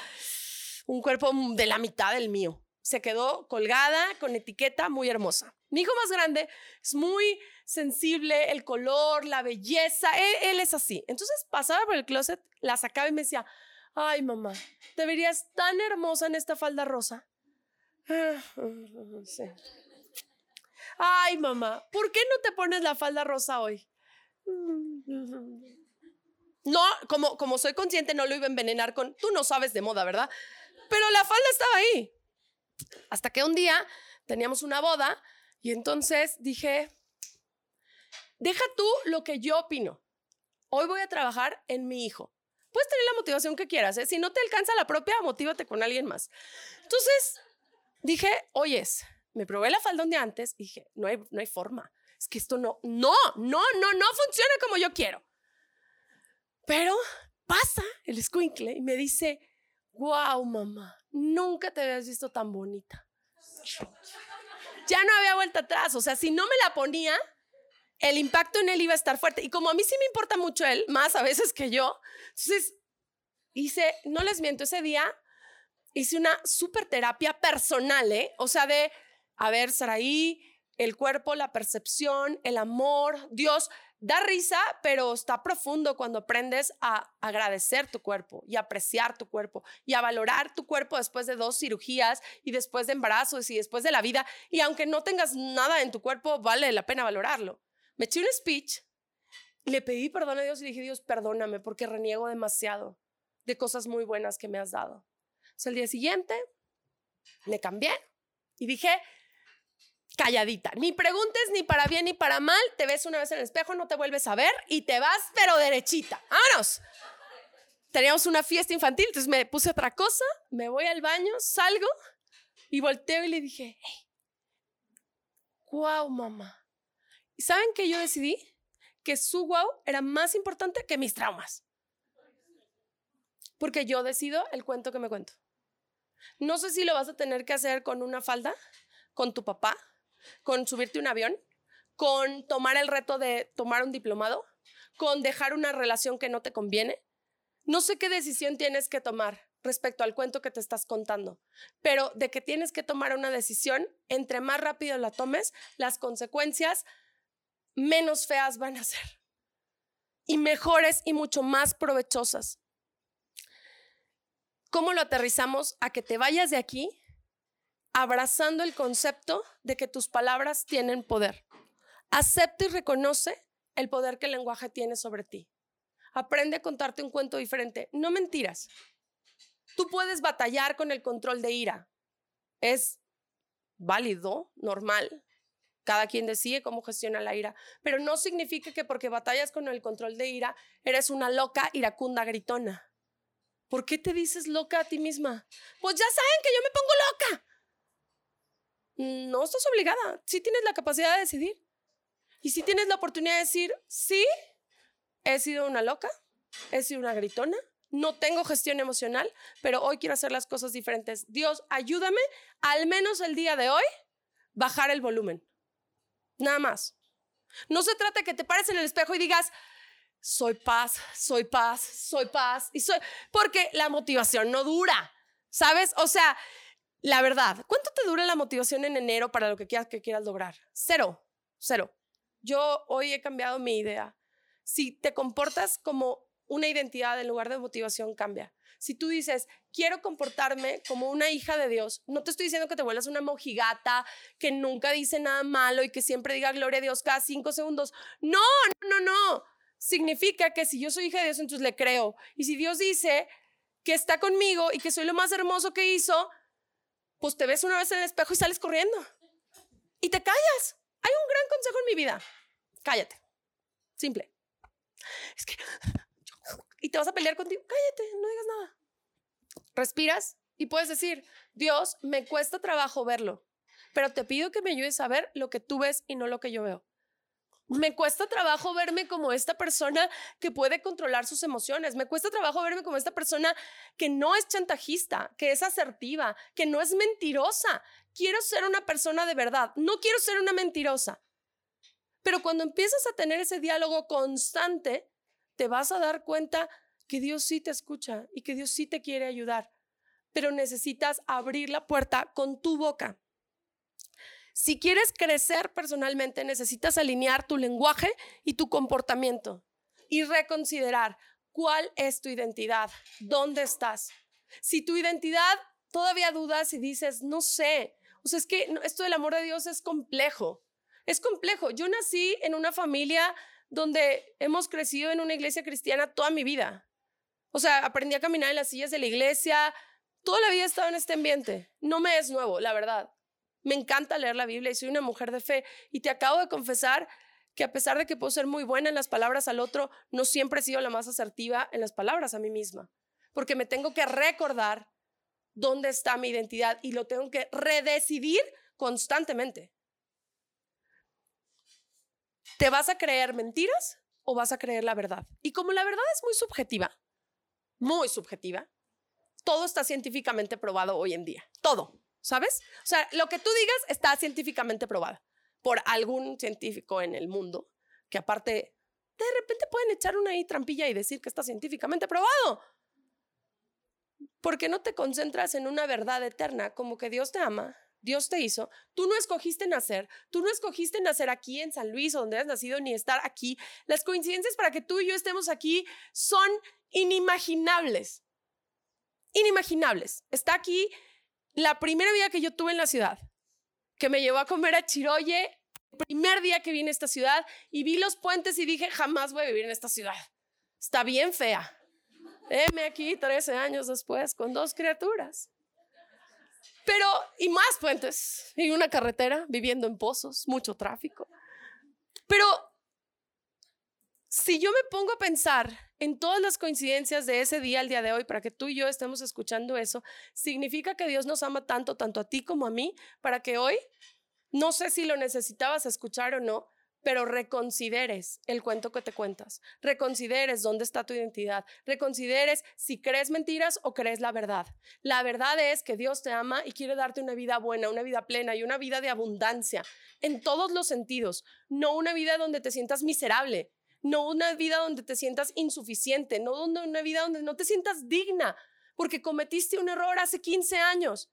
un cuerpo de la mitad del mío. Se quedó colgada con etiqueta muy hermosa. Mi hijo más grande es muy sensible, el color, la belleza, él, es así. Entonces pasaba por el closet, la sacaba y me decía, ay mamá, te verías tan hermosa en esta falda rosa. Ay, mamá, ¿por qué no te pones la falda rosa hoy? No, como, como soy consciente, no lo iba a envenenar con, tú no sabes de moda, ¿verdad? Pero la falda estaba ahí. Hasta que un día teníamos una boda y entonces dije, deja tú lo que yo opino. Hoy voy a trabajar en mi hijo. Puedes tener la motivación que quieras, ¿eh? Si no te alcanza la propia, motívate con alguien más. Entonces, dije, oyes, me probé la falda antes y dije, no hay, no hay forma. Es que esto no, no, no, no, no funciona como yo quiero. Pero pasa el squinkle y me dice, wow, mamá, nunca te habías visto tan bonita. Ya no había vuelta atrás. O sea, si no me la ponía, el impacto en él iba a estar fuerte. Y como a mí sí me importa mucho él, más a veces que yo, entonces hice, no les miento, ese día hice una super terapia personal, ¿eh? O sea, de, a ver, Saraí, el cuerpo, la percepción, el amor, Dios, da risa, pero está profundo cuando aprendes a agradecer tu cuerpo y apreciar tu cuerpo y a valorar tu cuerpo después de dos cirugías y después de embarazos y después de la vida. Y aunque no tengas nada en tu cuerpo, vale la pena valorarlo. Me eché un speech, le pedí perdón a Dios y dije, Dios, perdóname porque reniego demasiado de cosas muy buenas que me has dado. O el día siguiente me cambié y dije, calladita, ni preguntes ni para bien ni para mal, te ves una vez en el espejo, no te vuelves a ver y te vas pero derechita. Vámonos. Teníamos una fiesta infantil, entonces me puse otra cosa, me voy al baño, salgo y volteo y le dije, hey, wow, mamá, ¿Y saben que yo decidí? Que su wow era más importante que mis traumas. Porque yo decido el cuento que me cuento. No sé si lo vas a tener que hacer con una falda, con tu papá, con subirte un avión, con tomar el reto de tomar un diplomado, con dejar una relación que no te conviene. No sé qué decisión tienes que tomar respecto al cuento que te estás contando, pero de que tienes que tomar una decisión, entre más rápido la tomes, las consecuencias menos feas van a ser y mejores y mucho más provechosas. ¿Cómo lo aterrizamos a que te vayas de aquí abrazando el concepto de que tus palabras tienen poder? Acepta y reconoce el poder que el lenguaje tiene sobre ti. Aprende a contarte un cuento diferente, no mentiras. Tú puedes batallar con el control de ira. Es válido, normal, cada quien decide cómo gestiona la ira, pero no significa que porque batallas con el control de ira, eres una loca, iracunda, gritona. ¿Por qué te dices loca a ti misma? Pues ya saben que yo me pongo loca. No estás obligada, sí tienes la capacidad de decidir. Y si tienes la oportunidad de decir, sí, he sido una loca, he sido una gritona, no tengo gestión emocional, pero hoy quiero hacer las cosas diferentes. Dios, ayúdame al menos el día de hoy bajar el volumen. Nada más. No se trata que te pares en el espejo y digas, soy paz, soy paz, soy paz. Y soy. Porque la motivación no dura. ¿Sabes? O sea, la verdad, ¿cuánto te dura la motivación en enero para lo que quieras, que quieras lograr? Cero, cero. Yo hoy he cambiado mi idea. Si te comportas como una identidad en lugar de motivación, cambia. Si tú dices, quiero comportarme como una hija de Dios, no te estoy diciendo que te vuelvas una mojigata, que nunca dice nada malo y que siempre diga gloria a Dios cada cinco segundos. No, no, no, no. Significa que si yo soy hija de Dios, entonces le creo. Y si Dios dice que está conmigo y que soy lo más hermoso que hizo, pues te ves una vez en el espejo y sales corriendo. Y te callas. Hay un gran consejo en mi vida. Cállate. Simple. Es que y te vas a pelear contigo, cállate, no digas nada. Respiras y puedes decir, Dios, me cuesta trabajo verlo, pero te pido que me ayudes a ver lo que tú ves y no lo que yo veo. Me cuesta trabajo verme como esta persona que puede controlar sus emociones. Me cuesta trabajo verme como esta persona que no es chantajista, que es asertiva, que no es mentirosa. Quiero ser una persona de verdad, no quiero ser una mentirosa. Pero cuando empiezas a tener ese diálogo constante, te vas a dar cuenta que Dios sí te escucha y que Dios sí te quiere ayudar, pero necesitas abrir la puerta con tu boca. Si quieres crecer personalmente, necesitas alinear tu lenguaje y tu comportamiento y reconsiderar cuál es tu identidad, dónde estás. Si tu identidad todavía dudas y dices, no sé, o sea, es que esto del amor de Dios es complejo. Es complejo. Yo nací en una familia donde hemos crecido en una iglesia cristiana toda mi vida. O sea, aprendí a caminar en las sillas de la iglesia, toda la vida he estado en este ambiente. No me es nuevo, la verdad. Me encanta leer la Biblia y soy una mujer de fe. Y te acabo de confesar que a pesar de que puedo ser muy buena en las palabras al otro, no siempre he sido la más asertiva en las palabras a mí misma, porque me tengo que recordar dónde está mi identidad y lo tengo que redecidir constantemente. ¿Te vas a creer mentiras o vas a creer la verdad? Y como la verdad es muy subjetiva, muy subjetiva, todo está científicamente probado hoy en día, todo, ¿sabes? O sea, lo que tú digas está científicamente probado por algún científico en el mundo, que aparte, de repente pueden echar una ahí trampilla y decir que está científicamente probado. Porque no te concentras en una verdad eterna, como que Dios te ama, Dios te hizo. Tú no escogiste nacer, tú no escogiste nacer aquí en San Luis, donde has nacido, ni estar aquí. Las coincidencias para que tú y yo estemos aquí son inimaginables. Inimaginables. Está aquí la primera vida que yo tuve en la ciudad que me llevó a comer a Chiroye el primer día que vine a esta ciudad y vi los puentes y dije, jamás voy a vivir en esta ciudad. Está bien fea. Heme aquí 13 años después con dos criaturas. Pero, y más puentes, y una carretera, viviendo en pozos, mucho tráfico. Pero, si yo me pongo a pensar en todas las coincidencias de ese día al día de hoy, para que tú y yo estemos escuchando eso, significa que Dios nos ama tanto, tanto a ti como a mí, para que hoy, no sé si lo necesitabas escuchar o no, pero reconsideres el cuento que te cuentas, reconsideres dónde está tu identidad, reconsideres si crees mentiras o crees la verdad. La verdad es que Dios te ama y quiere darte una vida buena, una vida plena y una vida de abundancia en todos los sentidos, no una vida donde te sientas miserable, no una vida donde te sientas insuficiente, no una vida donde no te sientas digna, porque cometiste un error hace 15 años.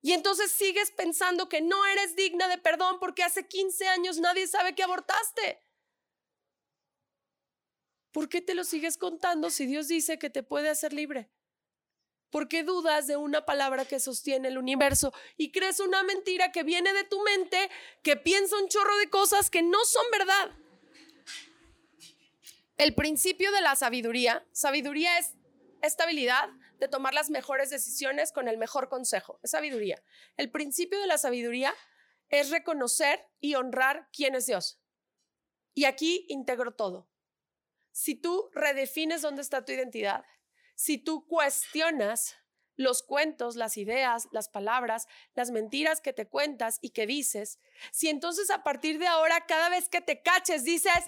Y entonces sigues pensando que no eres digna de perdón porque hace 15 años nadie sabe que abortaste. ¿Por qué te lo sigues contando si Dios dice que te puede hacer libre? ¿Por qué dudas de una palabra que sostiene el universo y crees una mentira que viene de tu mente, que piensa un chorro de cosas que no son verdad? El principio de la sabiduría, sabiduría es estabilidad de tomar las mejores decisiones con el mejor consejo, es sabiduría. El principio de la sabiduría es reconocer y honrar quién es Dios. Y aquí integro todo. Si tú redefines dónde está tu identidad, si tú cuestionas los cuentos, las ideas, las palabras, las mentiras que te cuentas y que dices, si entonces a partir de ahora cada vez que te caches dices,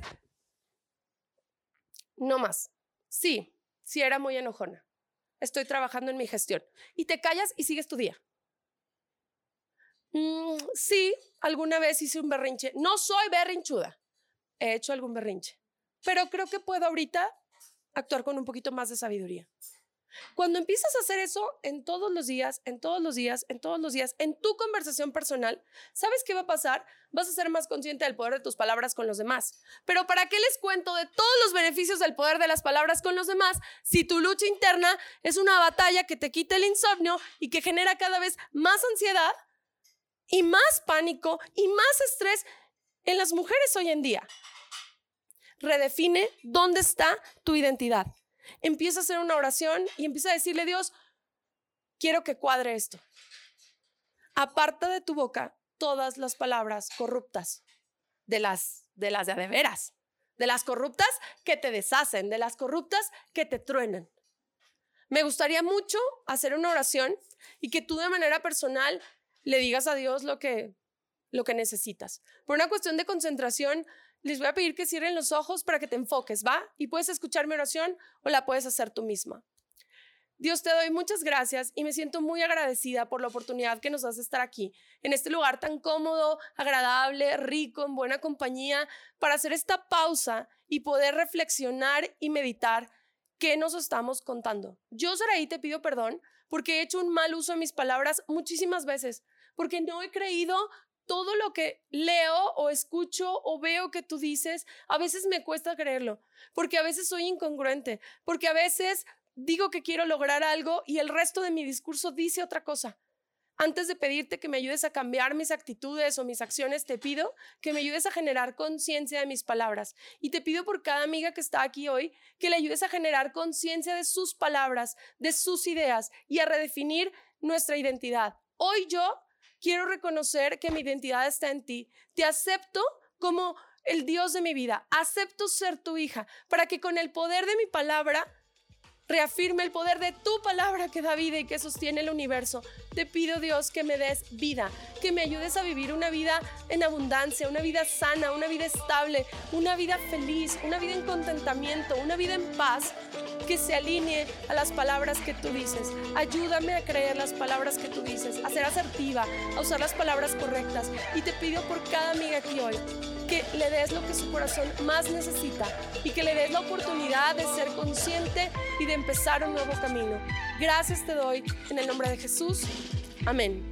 no más. Sí, sí era muy enojona. Estoy trabajando en mi gestión. Y te callas y sigues tu día. Mm, sí, alguna vez hice un berrinche. No soy berrinchuda. He hecho algún berrinche. Pero creo que puedo ahorita actuar con un poquito más de sabiduría. Cuando empiezas a hacer eso en todos los días, en todos los días, en todos los días, en tu conversación personal, ¿sabes qué va a pasar? Vas a ser más consciente del poder de tus palabras con los demás. Pero ¿para qué les cuento de todos los beneficios del poder de las palabras con los demás si tu lucha interna es una batalla que te quita el insomnio y que genera cada vez más ansiedad y más pánico y más estrés en las mujeres hoy en día? Redefine dónde está tu identidad. Empieza a hacer una oración y empieza a decirle, Dios, quiero que cuadre esto. Aparta de tu boca todas las palabras corruptas, de las de las de, veras, de las corruptas que te deshacen, de las corruptas que te truenan. Me gustaría mucho hacer una oración y que tú de manera personal le digas a Dios lo que lo que necesitas. Por una cuestión de concentración, les voy a pedir que cierren los ojos para que te enfoques, ¿va? Y puedes escuchar mi oración o la puedes hacer tú misma. Dios, te doy muchas gracias y me siento muy agradecida por la oportunidad que nos das de estar aquí, en este lugar tan cómodo, agradable, rico, en buena compañía, para hacer esta pausa y poder reflexionar y meditar qué nos estamos contando. Yo, Saraí, te pido perdón porque he hecho un mal uso de mis palabras muchísimas veces, porque no he creído todo lo que leo o escucho o veo que tú dices, a veces me cuesta creerlo, porque a veces soy incongruente, porque a veces digo que quiero lograr algo y el resto de mi discurso dice otra cosa. Antes de pedirte que me ayudes a cambiar mis actitudes o mis acciones, te pido que me ayudes a generar conciencia de mis palabras. Y te pido por cada amiga que está aquí hoy, que le ayudes a generar conciencia de sus palabras, de sus ideas y a redefinir nuestra identidad. Hoy yo quiero reconocer que mi identidad está en ti. Te acepto como el Dios de mi vida, acepto ser tu hija, para que con el poder de mi palabra reafirme el poder de tu palabra que da vida y que sostiene el universo. Te pido Dios que me des vida, que me ayudes a vivir una vida en abundancia, una vida sana, una vida estable, una vida feliz, una vida en contentamiento, una vida en paz, que se alinee a las palabras que tú dices. Ayúdame a creer las palabras que tú dices, a ser asertiva, a usar las palabras correctas. Y te pido por cada amiga aquí hoy que le des lo que su corazón más necesita y que le des la oportunidad de ser consciente y empezar un nuevo camino. Gracias te doy en el nombre de Jesús. Amén.